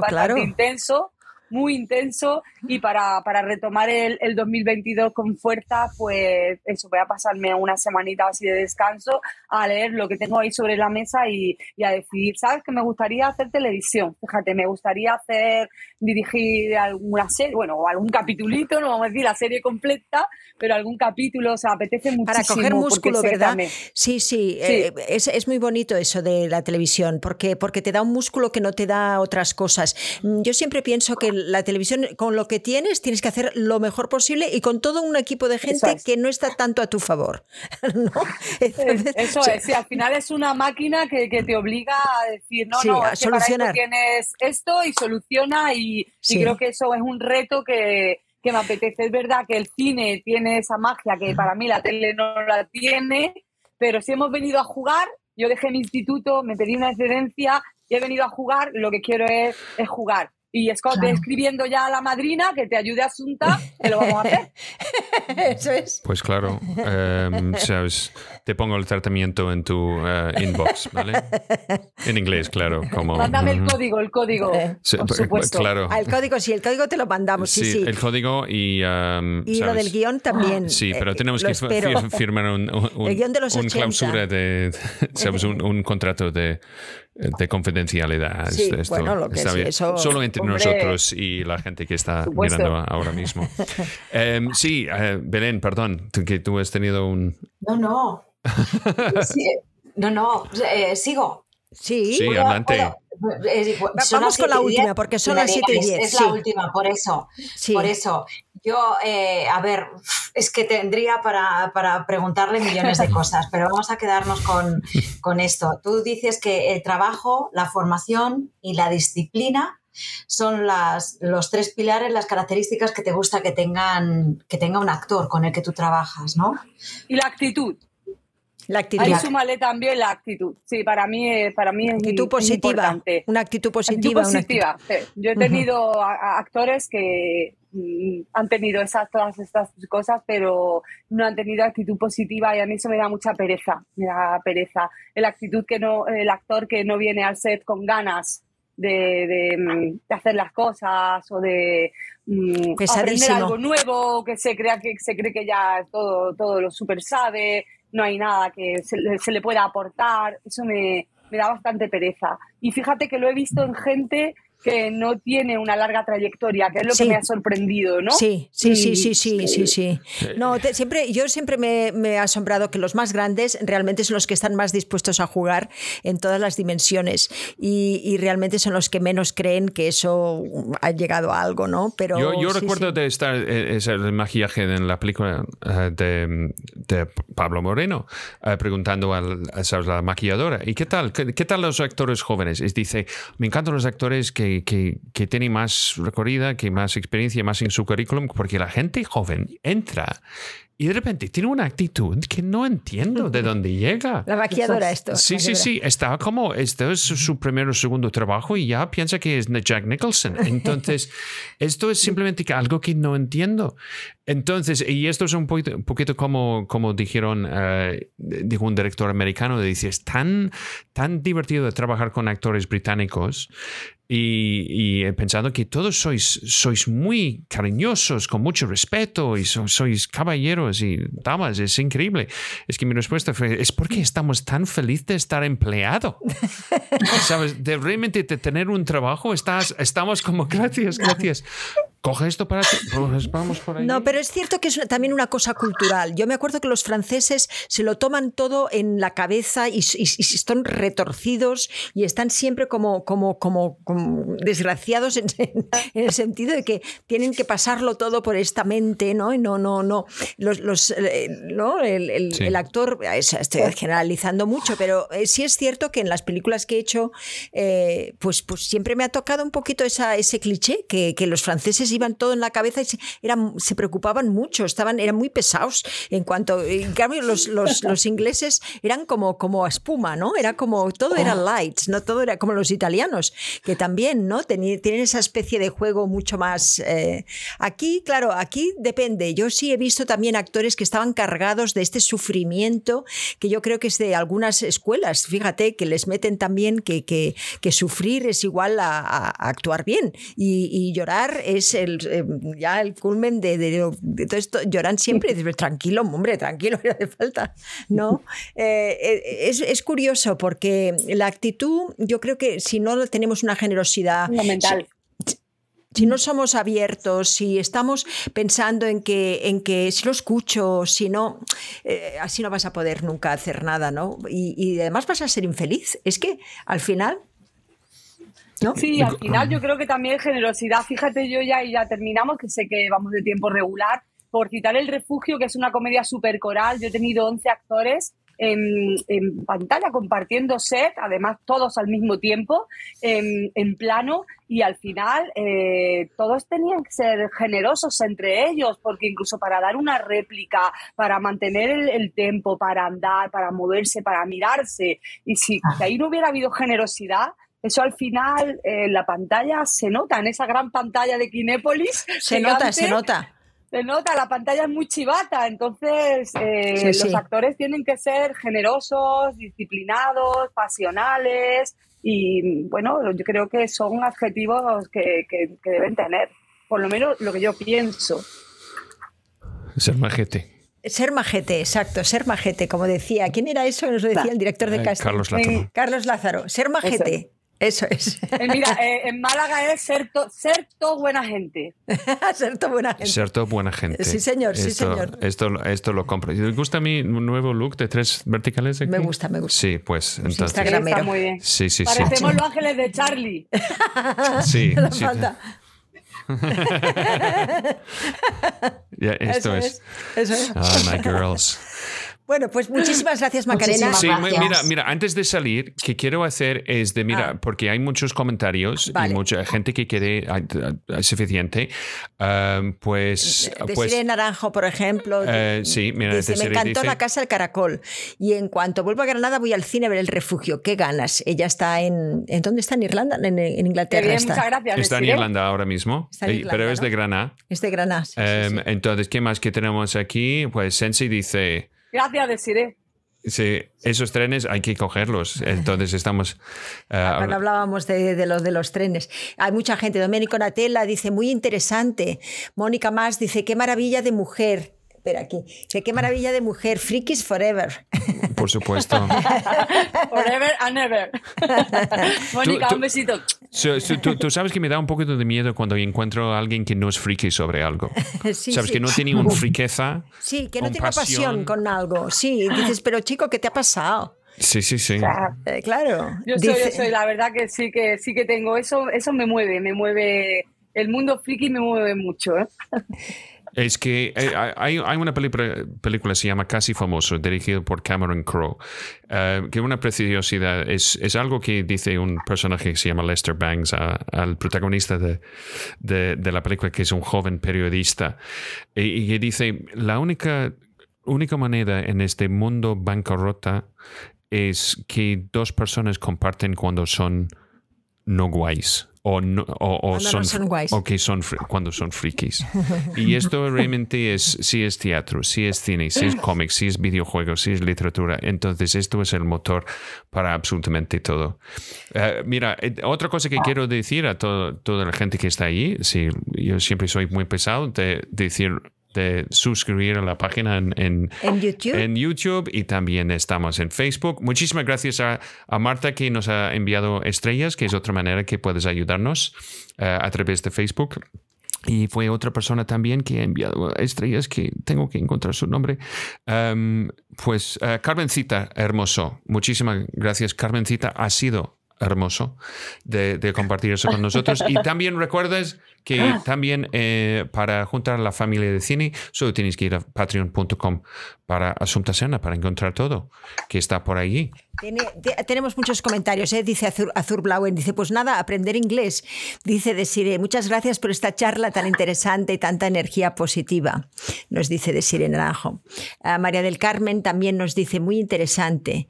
bastante intenso muy intenso y para, para retomar el, el, 2022 con fuerza, pues eso, voy a pasarme una semanita así de descanso a leer lo que tengo ahí sobre la mesa y, y a decidir, ¿sabes? Que me gustaría hacer televisión, fíjate, me gustaría hacer, dirigir alguna serie, bueno, algún capitulito, no vamos a decir la serie completa, pero algún capítulo, o sea, apetece muchísimo. Para coger músculo, ¿verdad? Sí, sí, eh, es, es, muy bonito eso de la televisión, porque, porque te da un músculo que no te da otras cosas. Yo siempre pienso que la televisión, con lo que tienes, tienes que hacer lo mejor posible y con todo un equipo de gente que no está tanto a tu favor. eso es, sí, al final es una máquina que, te obliga a decir, no, no, a solucionar. tienes esto y soluciona y, creo que eso es un reto que, que me apetece. Es verdad que el cine tiene esa magia que para mí la tele no la tiene, pero si hemos venido a jugar, yo dejé mi instituto, me pedí una excedencia y he venido a jugar, lo que quiero es, es jugar y Scott escribiendo ya a la madrina que te ayude a asuntar, que lo vamos a hacer. Eso es. Pues claro, em, sabes, te pongo el tratamiento en tu eh, inbox, ¿vale? En inglés, claro. Como, Mándame el código, el código. Sí, por pues, supuesto. Claro. Ah, el código, sí, el código te lo mandamos, sí, sí. el código y... em, Y lo del guion también. Sí, eh, pero tenemos lo que espero. firmar un, un, un- El guion de los un 80. clausura de, ¿sabes? Un, un contrato de, de confidencialidad. Sí, Esto bueno, lo que está sí, bien. eso- Solo entre Hombre. nosotros y la gente que está Supuesto. mirando ahora mismo. Em, sí, eh, Belén, perdón, tú- que tú has tenido un... No, no. Sí, no, no, eh, sigo. Sí, Sí, adelante. puedo- vamos con la última, diez, porque son las siete y digáis, diez, Es sí. la última, por eso. sí. Por eso, yo, eh, a ver, es que tendría para, para preguntarle millones de cosas, pero vamos a quedarnos con, con esto. Tú dices que el trabajo, la formación y la disciplina son las, los tres pilares, las características que te gusta que, tengan, que tenga un actor con el que tú trabajas, ¿no? Y la actitud. La actitud. Ahí súmale también la actitud. Sí, para mí, eh, para mí es, actitud es positiva. importante. Una actitud Actitud positiva. una actitud- sí. Yo he tenido a- a actores que mm, han tenido esas, todas estas cosas, pero no han tenido actitud positiva y a mí eso me da mucha pereza. Me da pereza. El actitud que no, el actor que no viene al set con ganas de, de, mm, de hacer las cosas o de mm, aprender algo nuevo, que se crea que se cree que ya todo, todo lo super sabe, no hay nada que se, se le pueda aportar. Eso me, me da bastante pereza. Y fíjate que lo he visto en gente que no tiene una larga trayectoria, que es lo Sí. que me ha sorprendido, ¿no? Sí, sí, sí, Y- sí, sí, sí, sí. No, te- siempre, yo siempre me, me he asombrado que los más grandes realmente son los que están más dispuestos a jugar en todas las dimensiones y, y realmente son los que menos creen que eso ha llegado a algo, ¿no? Pero Yo, yo sí, recuerdo sí. de estar eh, ese el maquillaje en la película eh, de, de Pablo Moreno, eh, preguntando al, a la maquilladora, ¿y qué tal? ¿Qué, qué tal los actores jóvenes? Y dice, me encantan los actores que, que, que tienen más recorrida, que más experiencia, más en su currículum, porque la gente joven entra y de repente tiene una actitud que no entiendo de dónde llega. La maquilladora esto. Sí, sí, sí, está como, esto es su- primer o segundo trabajo y ya piensa que es Jack Nicholson. Entonces, esto es simplemente algo que no entiendo. Entonces, y esto es un poquito, un poquito como, como dijeron, eh, dijo un director americano, dice, es tan, tan divertido de trabajar con actores británicos y, y he pensado que todos sois, sois muy cariñosos, con mucho respeto y so- sois caballeros y damas, es increíble. Es que mi respuesta fue, es porque estamos tan felices de estar empleado. ¿Sabes? De realmente de tener un trabajo, estás, estamos como, gracias, gracias. Coge esto para ti, pues vamos por ahí. No, pero es cierto que es también una cosa cultural. Yo me acuerdo que los franceses se lo toman todo en la cabeza y, y- y están retorcidos y están siempre como, como, como, como desgraciados en, en el sentido de que tienen que pasarlo todo por esta mente, ¿no? No, no, no. Los, los, eh, ¿no? El, el- Sí. el actor, es- estoy generalizando mucho, pero eh, sí es cierto que en las películas que he hecho, eh, pues, pues siempre me ha tocado un poquito esa, ese cliché, que, que los franceses iban todo en la cabeza y se, eran, se preocupaban mucho, estaban, eran muy pesados en cuanto, en cambio los, los, los ingleses eran como, como espuma, ¿no? Era como, todo era light, no todo era como los italianos, que también, ¿no? Teni- tienen esa especie de juego mucho más... eh, aquí, claro, aquí depende. Yo sí he visto también actores que estaban cargados de este sufrimiento que yo creo que es de algunas escuelas, fíjate, que les meten también que, que, que sufrir es igual a, a- a actuar bien y, y llorar es el, eh, ya el culmen de, de- de todo esto. Lloran siempre y dices, tranquilo, hombre, tranquilo, no hace falta. ¿no? Eh, eh, es, es curioso porque la actitud, yo creo que si no tenemos una generosidad Fundamental. si no somos abiertos, si estamos pensando en que, en que si lo escucho, si no, eh, así no vas a poder nunca hacer nada, ¿no? Y, y además vas a ser infeliz. Es que al final, ¿no? Sí, al final yo creo que también generosidad. Fíjate yo ya y ya terminamos, que sé que vamos de tiempo regular. Por citar El Refugio, que es una comedia súper coral, yo he tenido 11 actores en, en pantalla compartiendo set, además todos al mismo tiempo, en, en plano, y al final eh, todos tenían que ser generosos entre ellos, porque incluso para dar una réplica, para mantener el, el tempo, para andar, para moverse, para mirarse, y si que ahí no hubiera habido generosidad, eso al final eh, en la pantalla se nota, en esa gran pantalla de Kinépolis. Se nota, se nota. se nota, la pantalla es muy chivata, entonces eh, los actores tienen que ser generosos, disciplinados, pasionales y bueno, yo creo que son adjetivos que, que, deben tener, por lo menos lo que yo pienso. Ser majete. Ser majete, exacto, ser majete, como decía. ¿Quién era eso? Nos lo decía el director de eh, casting. Carlos Lázaro. Carlos Lázaro, ser majete. Eso es. Eh, mira, eh, en Málaga es ser, ser todo buena gente. ser todo buena gente. Ser todo buena gente. Sí, señor, sí, señor. Esto, esto lo compro. ¿Te gusta mi nuevo look de tres verticales? Me gusta, me gusta. Sí, pues entonces. Está muy bien. Sí, sí, sí. Parecemos los ángeles de Charlie. sí, no sí. falta. ya, esto es. Eso es. Oh, my girls. Bueno, pues muchísimas gracias, Macarena. Sí, mira, mira, antes de salir, que quiero hacer es de, mira, ah. porque hay muchos comentarios y mucha gente que quede suficiente, um, pues... De pues, Naranjo, por ejemplo. Uh, sí, mira, dice, me encantó la casa del caracol y en cuanto vuelvo a Granada voy al cine a ver el refugio. ¿Qué ganas? Ella está en... ¿En dónde está? ¿En Irlanda? En, Inglaterra bien, está. Muchas gracias. Está en Irlanda ahora mismo, pero es de Granada. Es de Granada, um, Entonces, ¿qué más que tenemos aquí? Pues Sensi dice... Gracias, Desiree. Sí, esos trenes hay que cogerlos. Entonces estamos. Uh, Cuando hablábamos de, de, los, de los trenes. Hay mucha gente. Domenico Natella dice, muy interesante. Mónica Más dice, qué maravilla de mujer. Espera aquí. Dice, qué maravilla de mujer. Frikis forever. Por supuesto. forever and ever. Mónica, un besito. tú, sabes que me da un poquito de miedo cuando encuentro a alguien que no es friki sobre algo. sabes que no tiene una friqueza. Sí, que no tiene pasión. con algo. Sí, dices, pero chico, ¿qué te ha pasado? Sí, sí, sí. claro. Yo soy, yo soy, la verdad que sí que sí que tengo eso, eso me mueve, me mueve el mundo friki me mueve mucho. ¿eh? Es que eh, hay, una película, se llama Casi Famoso, dirigido por Cameron Crowe, eh, que una preciosidad. Es, algo que dice un personaje que se llama Lester Bangs al protagonista de, la película, que es un joven periodista, y, que dice, la única, única manera en este mundo bancarrota es que dos personas comparten cuando son no guays o, no, o, son, o que son cuando son frikis. Y esto realmente es, si es teatro, si es cine, si es cómics, si es videojuegos, si es literatura. Entonces esto es el motor para absolutamente todo. Eh, mira, eh, otra cosa que quiero decir a toda la gente que está ahí, si yo siempre soy muy pesado de decir de suscribir a la página en, en, YouTube? y también estamos en Facebook. Muchísimas gracias a, Marta que nos ha enviado estrellas, que es otra manera que puedes ayudarnos eh, a través de Facebook. Y fue otra persona también que ha enviado estrellas, que tengo que encontrar su nombre. Um, pues uh, Carmencita, hermoso. Muchísimas gracias, Carmencita. Ha sido hermoso de, compartir eso con nosotros. Y también recuerdes que también eh, para juntar a la familia de cine solo tienes que ir a patreon.com para Asunta Cena, para encontrar todo que está por allí. tenemos muchos comentarios, ¿eh? dice Azur, Azur, Blauen, dice, pues nada, aprender inglés. Dice Desire, muchas gracias por esta charla tan interesante y tanta energía positiva, nos dice Desire Naranjo. María del Carmen también nos dice, muy interesante.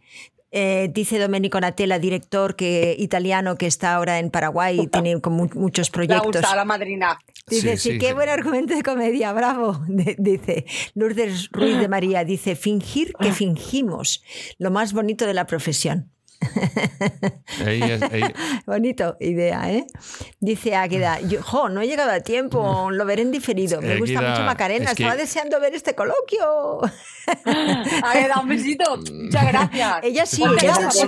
Eh, dice Domenico Natella, director que, italiano que está ahora en Paraguay y tiene como muchos proyectos. la madrina. Dice, sí, qué buen argumento de comedia, bravo. dice Lourdes Ruiz de María, dice, fingir que fingimos, lo más bonito de la profesión. Bonito idea, ¿eh? Dice Águeda, yo, jo, no he llegado a tiempo, lo veré en diferido. Me gusta mucho Macarena, estaba deseando ver este coloquio. Águeda, un besito. Muchas gracias. Ella sí, ella es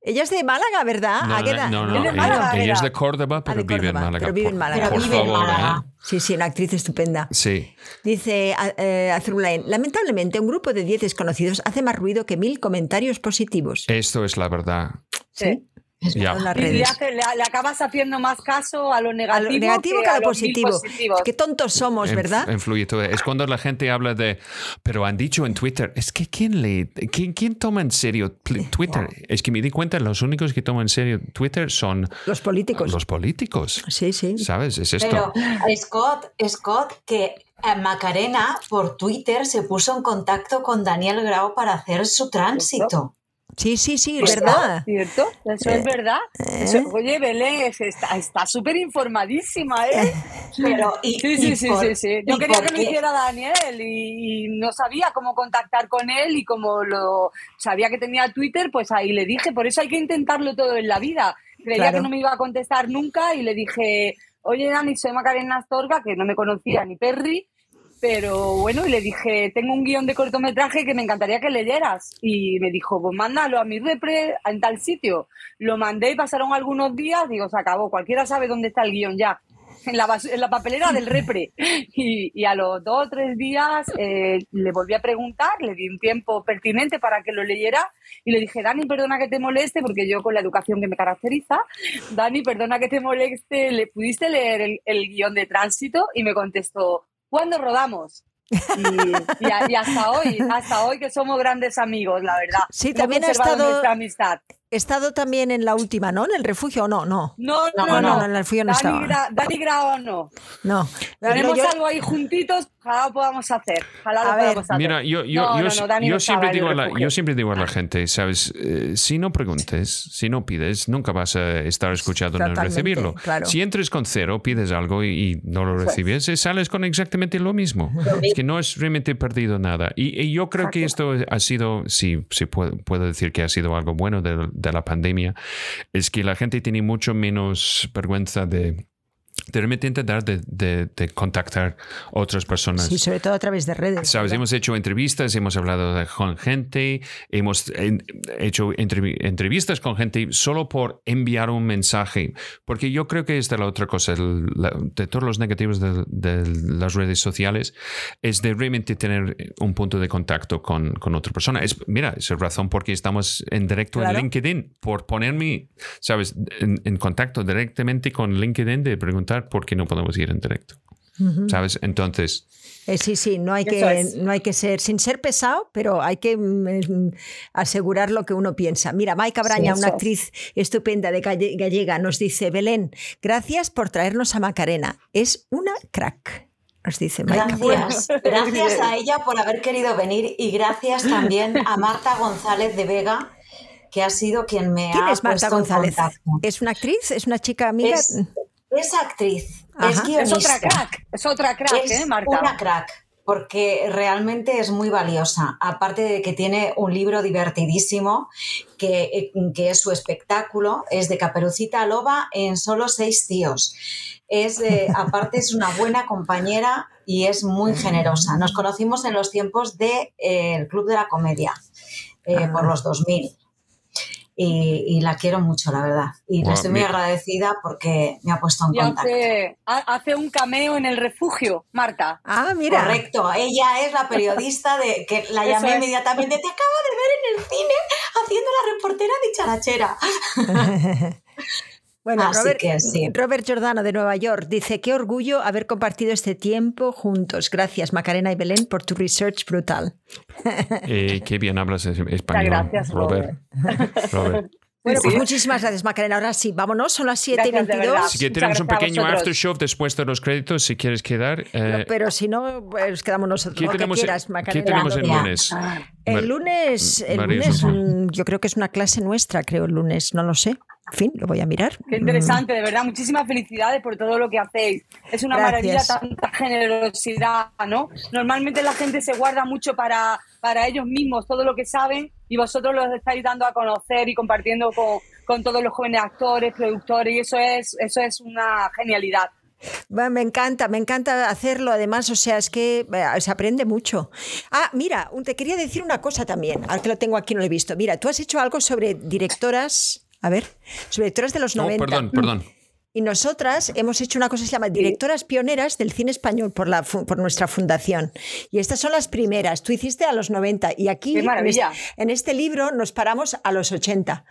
ella es de Málaga, ¿verdad? No, no, no, ella, es de Córdoba, pero, vive, en Málaga, pero vive en Málaga. Por, favor, ¿eh? Sí, sí, una actriz estupenda. Sí. Dice eh, Azurlain, lamentablemente un grupo de 10 desconocidos hace más ruido que mil comentarios positivos. Esto es la verdad. Sí. Ya. le, acabas haciendo más caso a lo negativo, que, a lo, positivo. Qué tontos somos, ¿verdad? Influye todo. Es cuando la gente habla de, pero han dicho en Twitter, es que ¿quién lee? ¿Quién, quién toma en serio Twitter? Es que me di cuenta, los únicos que toman en serio Twitter son los políticos. Los políticos. Sí, sí. ¿Sabes? Es esto. Pero Scott, Scott, que eh, Macarena por Twitter se puso en contacto con Daniel Grau para hacer su tránsito. Sí, sí, sí, es verdad. ¿Cierto? Eso es verdad. Eso- oye, Belén, está súper informadísima, ¿eh? Pero, y, Sí, sí, y sí, por- sí, sí. Yo quería que lo hiciera Daniel y, y no sabía cómo contactar con él y como lo sabía que tenía Twitter, pues ahí le dije, por eso hay que intentarlo todo en la vida. Creía Claro. que no me iba a contestar nunca y le dije, oye Dani, soy Macarena Astorga, que no me conocía ni Perry, pero bueno, y le dije, tengo un guion de cortometraje que me encantaría que leyeras. Y me dijo, pues mándalo a mi repre en tal sitio. Lo mandé y pasaron algunos días, digo, se acabó, cualquiera sabe dónde está el guion ya. En la, en la papelera del repre. Y, y a los dos o tres días eh, le volví a preguntar, le di un tiempo pertinente para que lo leyera y le dije, Dani, perdona que te moleste, porque yo con la educación que me caracteriza, Dani, perdona que te moleste, ¿le pudiste leer el, el guion de tránsito? Y me contestó, ¿cuándo rodamos? Y, y a- y hasta hoy, hasta hoy que somos grandes amigos, la verdad. Sí, Hemos también ha estado- nuestra amistad. He estado también en la última, ¿no? En el refugio, ¿o no? No, No, no, No, no. no, en el refugio no Dani, estaba. Gra- Dani Grao no. no. Tenemos Yo- algo ahí juntitos, ojalá lo podamos hacer. Ojalá A lo ver. podamos hacer. Mira, yo, yo, No, yo, no, no, Dani yo siempre digo a la, yo siempre digo a la gente, ¿sabes? Eh, si no preguntes, si no pides, nunca vas a estar escuchado ni recibirlo. claro. Si entres con cero, pides algo y, y no lo recibes, eh, sales con exactamente lo mismo. Es que no es realmente perdido nada. Y, y yo creo que esto ha sido, sí, sí puedo, puedo decir que ha sido algo bueno de, de la pandemia, es que la gente tiene mucho menos vergüenza de, realmente intentar de, de- de contactar otras personas. Sí, sobre todo a través de redes. Sabes, hemos hecho entrevistas, hemos hablado con gente, hemos hecho entrevi- entrevistas con gente solo por enviar un mensaje, porque yo creo que esta es la otra cosa, el- la- de todos los negativos de, de las redes sociales, es de realmente tener un punto de contacto con, con otra persona. Es, mira, es razón porque estamos en directo Claro. en LinkedIn, por ponerme, sabes, en, en contacto directamente con LinkedIn de preguntar por qué no podemos ir en directo. ¿Sabes? Entonces, Eh, sí, sí, no hay, que, es. no hay que ser, sin ser pesado, pero hay que mm, asegurar lo que uno piensa. Mira, Maika Braña, Sí, una actriz estupenda de Galle- gallega, nos dice, Belén, gracias por traernos a Macarena. Es una crack, nos dice Maika. Gracias. Gracias a ella por haber querido venir y gracias también a Marta González de Vega, que ha sido quien me ¿Quién ha es Marta en González? ¿Es una actriz? ¿Es una chica amiga? Es, es actriz, Ajá. es Es Es guionista. otra crack, es otra crack, es ¿eh, Marta? una crack, porque realmente es muy valiosa. Aparte de que tiene un libro divertidísimo, que, eh, que es su espectáculo, es de Caperucita Loba en solo seis tíos. Es, eh, aparte es una buena compañera y es muy generosa. Nos conocimos en los tiempos del Club de la Comedia, eh, Ah. por los 2000. Y, y la quiero mucho, la verdad. Y le estoy muy agradecida porque me ha puesto en Y contacto. hace, ha- hace un cameo en el refugio, Marta. Ah, mira. Correcto, ella es la periodista de que la llamé es. inmediatamente. Te acabo de ver en el cine haciendo la reportera dicharachera. Bueno, Así Robert, que sí. Robert Giordano de Nueva York dice, qué orgullo haber compartido este tiempo juntos. Gracias, Macarena y Belén, por tu research brutal. eh, qué bien hablas es- español, gracias, Robert. Robert. Bueno, Sí, pues sí. muchísimas gracias, Macarena. Ahora sí, vámonos, son las 7 y Gracias, de 22. verdad. Así que tenemos un pequeño aftershow después de los créditos, si quieres quedar. Eh, Pero si no, pues quedamos nosotros. ¿qué, lo que tenemos, quieras, ¿Qué Macarena. tenemos el Ya. lunes? Ah, El lunes, el lunes mm, yo creo que es una clase nuestra, creo, el lunes, no lo sé. En fin, lo voy a mirar. Qué interesante, de verdad. Muchísimas felicidades por todo lo que hacéis. Es una Gracias. maravilla tanta generosidad, ¿no? Normalmente la gente se guarda mucho para, para ellos mismos, todo lo que saben, y vosotros los estáis dando a conocer y compartiendo con, con todos los jóvenes actores, productores, y eso es, eso es una genialidad. Me encanta, me encanta hacerlo. Además, o sea, es que eh, se aprende mucho. Ah, mira, te quería decir una cosa también. Ahora que lo tengo aquí, no lo he visto. Mira, tú has hecho algo sobre directoras. A ver, sobre directoras de los Oh, 90. perdón, perdón. Y nosotras hemos hecho una cosa que se llama Directoras Pioneras del Cine Español por, la, por nuestra fundación. Y estas son las primeras. Tú hiciste a los 90 y aquí ¡Qué en maravilla! este, en este libro nos paramos a los 80.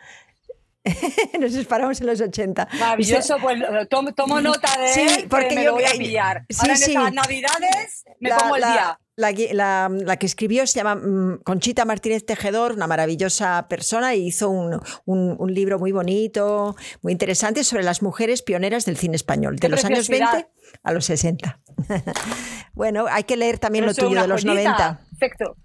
nos paramos en los 80. Maravilloso, pues tomo, tomo nota de Sí, él, que porque me yo- lo voy a pillar. sí, Ahora en sí. estas navidades me La- pongo el la- día. La, la- la que escribió se llama mm, Conchita Martínez Tejedor, una maravillosa persona, y hizo un, un- un libro muy bonito, muy interesante sobre las mujeres pioneras del cine español, de ¡Qué los años preciosidad! 20 a los 60. bueno, hay que leer también lo tuyo de los joyita. 90. Perfecto.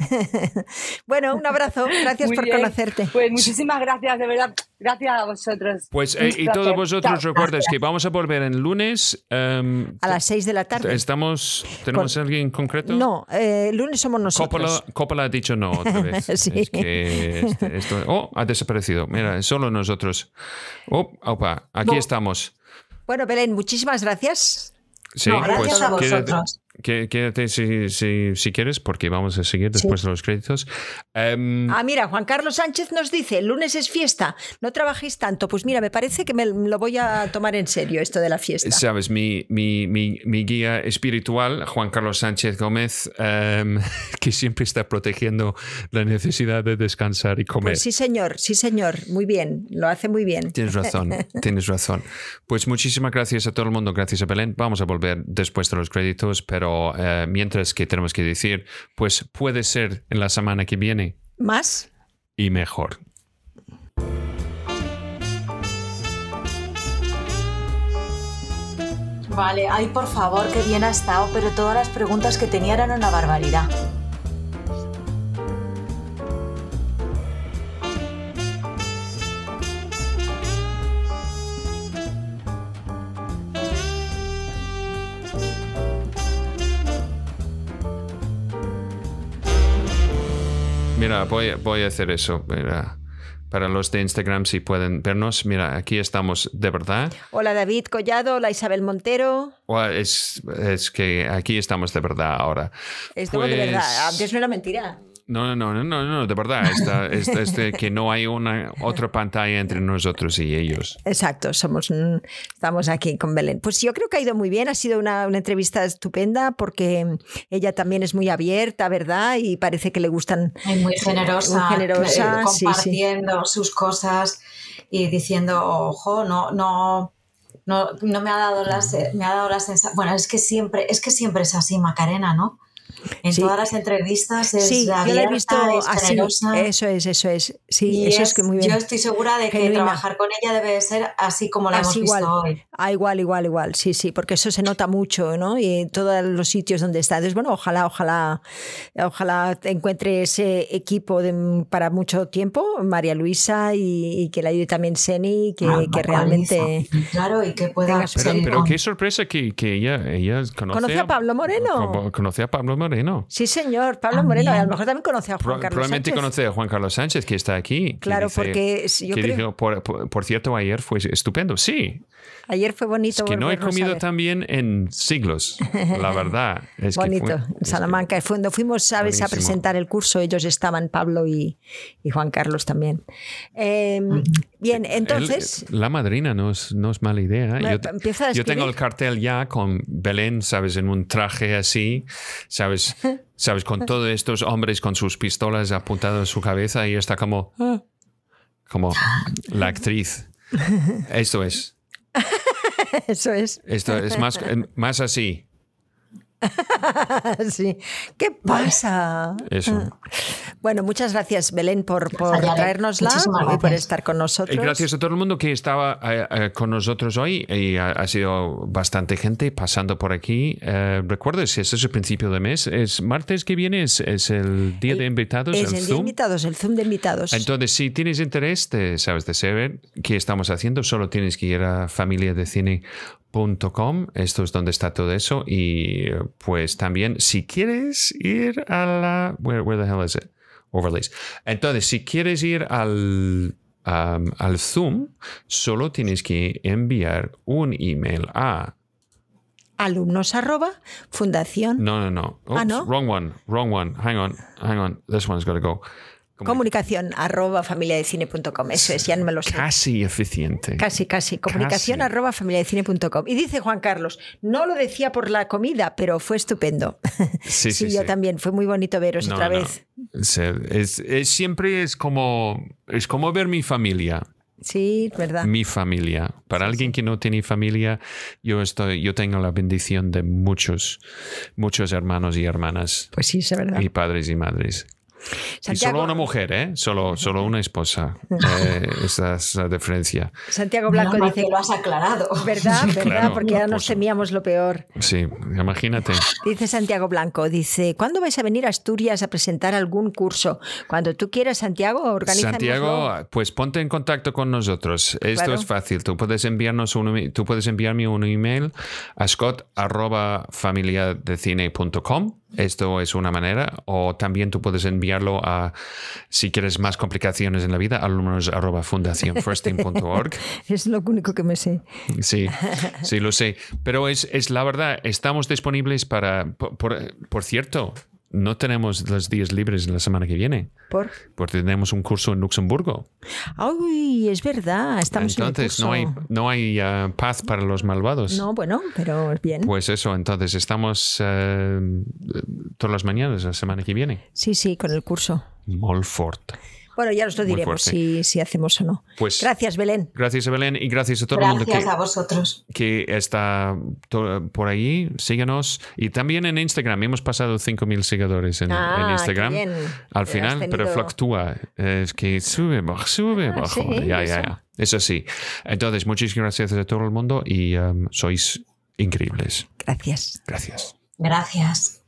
bueno, un abrazo. Gracias por conocerte. Pues muchísimas gracias, de verdad. Gracias a vosotros. Pues eh, y todos vosotros recuerden que vamos a volver en lunes. Em, a las 6 de la tarde. Estamos, ¿Tenemos alguien en concreto? No, eh, lunes somos nosotros. Coppola, ha dicho no otra vez. sí. Es que este, oh, ha desaparecido. Mira, solo nosotros. Oh, opa, aquí estamos. Bueno, Belén, muchísimas gracias. Sí, gracias pues, a vosotros. Quédate si, si, quieres, porque vamos a seguir después de los créditos. Em, ah, mira, Juan Carlos Sánchez nos dice: el lunes es fiesta, no trabajéis tanto. Pues mira, me parece que me lo voy a tomar en serio esto de la fiesta. Sabes, mi, mi, mi, guía espiritual, Juan Carlos Sánchez Gómez, em, que siempre está protegiendo la necesidad de descansar y comer. Pues sí, señor, sí, señor. Muy bien, lo hace muy bien. Tienes razón, tienes razón. Pues muchísimas gracias a todo el mundo, gracias a Belén. Vamos a volver después de los créditos, pero eh, mientras que tenemos que decir, pues puede ser en la semana que viene. Más. Y mejor. Vale, ay, por favor, que bien ha estado, pero todas las preguntas que tenía eran una barbaridad. Mira, voy, voy a hacer eso. Mira para los de Instagram si pueden vernos. Mira, aquí estamos de verdad. Hola David Collado, hola Isabel Montero. es, es que aquí estamos de verdad ahora. Es de verdad, antes pues no era mentira. No, no, no, no, no, de verdad, esta, esta, que no hay una otra pantalla entre nosotros y ellos. Exacto, somos estamos aquí con Belén. Pues yo creo que ha ido muy bien, ha sido una, una entrevista estupenda porque ella también es muy abierta, ¿verdad? Y parece que le gustan. muy generosa, muy generosa compartiendo sus cosas y diciendo, ojo, no, no. No, no me ha dado las me ha dado la sensación bueno es que siempre es que siempre es así Macarena no en todas las entrevistas es sí, yo la he visto así. Eso es, eso es. Sí, eso es, que muy bien. Yo estoy segura de que trabajar con ella debe ser así como la hemos visto hoy. Ah, igual, igual, igual. Sí, sí, porque eso se nota mucho, ¿no? Y en todos los sitios donde está. Entonces, bueno, ojalá, ojalá, ojalá encuentre ese equipo para mucho tiempo, María Luisa, y, que la ayude también Seni, que, ah, que realmente. Claro, y que pueda. Pero, pero qué sorpresa que, que ella, ella conoce, conoce a, Pablo Moreno. Conoce a Pablo Moreno. Sí, señor, Pablo Moreno. A lo mejor también conoce a Juan Carlos Probablemente conoce a Juan Carlos Sánchez, que está aquí. Claro, porque yo creo... por, cierto, ayer fue estupendo. Sí. Ayer fue bonito. Es que no he comido tan bien en siglos, la verdad. Es bonito. en Salamanca. Cuando fuimos, sabes, a presentar el curso, ellos estaban, Pablo y, Juan Carlos también. Em, bien, entonces... la madrina no es, no es mala idea. Yo, yo tengo el cartel ya con Belén, sabes, en un traje así, sabes, sabes, con todos estos hombres con sus pistolas apuntadas en su cabeza y está como... Como la actriz. Esto es. Eso es. Esto es más, más así. sí. ¿Qué pasa? Eso. Bueno, muchas gracias, Belén, por, por traernosla y por estar con nosotros. Y gracias a todo el mundo que estaba eh, eh, con nosotros hoy. Y ha, sido bastante gente pasando por aquí. Eh, recuerda, si este es el principio de mes, es martes que viene, es, el día de invitados. Es el, día de invitados, el Zoom de invitados. Entonces, si tienes interés, de, sabes, de saber qué estamos haciendo, solo tienes que ir a familia de cine Com, esto es donde está todo eso y pues también si quieres ir a la where, the hell is it overlays entonces si quieres ir al um, al Zoom solo tienes que enviar un email a alumnos arroba fundación no no no ah, no wrong one wrong one hang on hang on this one's got to go Comunicación arroba familiadecine.com. Eso es, ya no me lo sé. Casi eficiente. Casi, casi. Comunicación arroba familiadecine.com. Y dice Juan Carlos, no lo decía por la comida, pero fue estupendo. Sí, sí, sí. yo también. Fue muy bonito veros otra vez. Es, siempre es como, es como ver mi familia. Sí, verdad. Mi familia. Para alguien que no tiene familia, yo estoy, yo tengo la bendición de muchos, muchos hermanos y hermanas. Pues sí, es verdad. Y padres y madres. Y solo una mujer, ¿eh? Solo, solo una esposa. Eh, esa es la diferencia. Santiago Blanco dice. Que lo has aclarado. ¿Verdad? ¿Verdad? Porque ya nos temíamos lo peor. Sí, imagínate. Dice Santiago Blanco, dice, ¿cuándo vais a venir a Asturias a presentar algún curso? Cuando tú quieras, Santiago, organiza. Santiago, pues ponte en contacto con nosotros. Esto es fácil. Tú puedes enviarnos un, tú puedes enviarme un email a scott@familiadecine.com esto es una manera. O también tú puedes enviarlo a, si quieres más complicaciones en la vida, alumnos arroba es lo único que me sé. Sí, sí, lo sé. Pero es, es la verdad, estamos disponibles para, por cierto, no tenemos los días libres la semana que viene. ¿Por? Porque tenemos un curso en Luxemburgo. ¡Ay, es verdad! Estamos entonces, no hay, no hay uh, paz para los malvados. No, bueno, pero bien. Pues eso, entonces estamos uh, todas las mañanas la semana que viene. Sí, sí, con el curso. Molfort. Bueno, ya os lo diremos si, si, hacemos o no. Pues, gracias, Belén. Gracias a Belén y gracias a todo el mundo que, a vosotros. que está por ahí. Síganos. Y también en Instagram. Hemos pasado 5.000 seguidores en, ah, Instagram. Al final, pero fluctúa. Es que sube, baja, sube, ah, baja. ya, ya, ya. Eso sí. Entonces, muchísimas gracias a todo el mundo y um, sois increíbles. Gracias. Gracias. Gracias.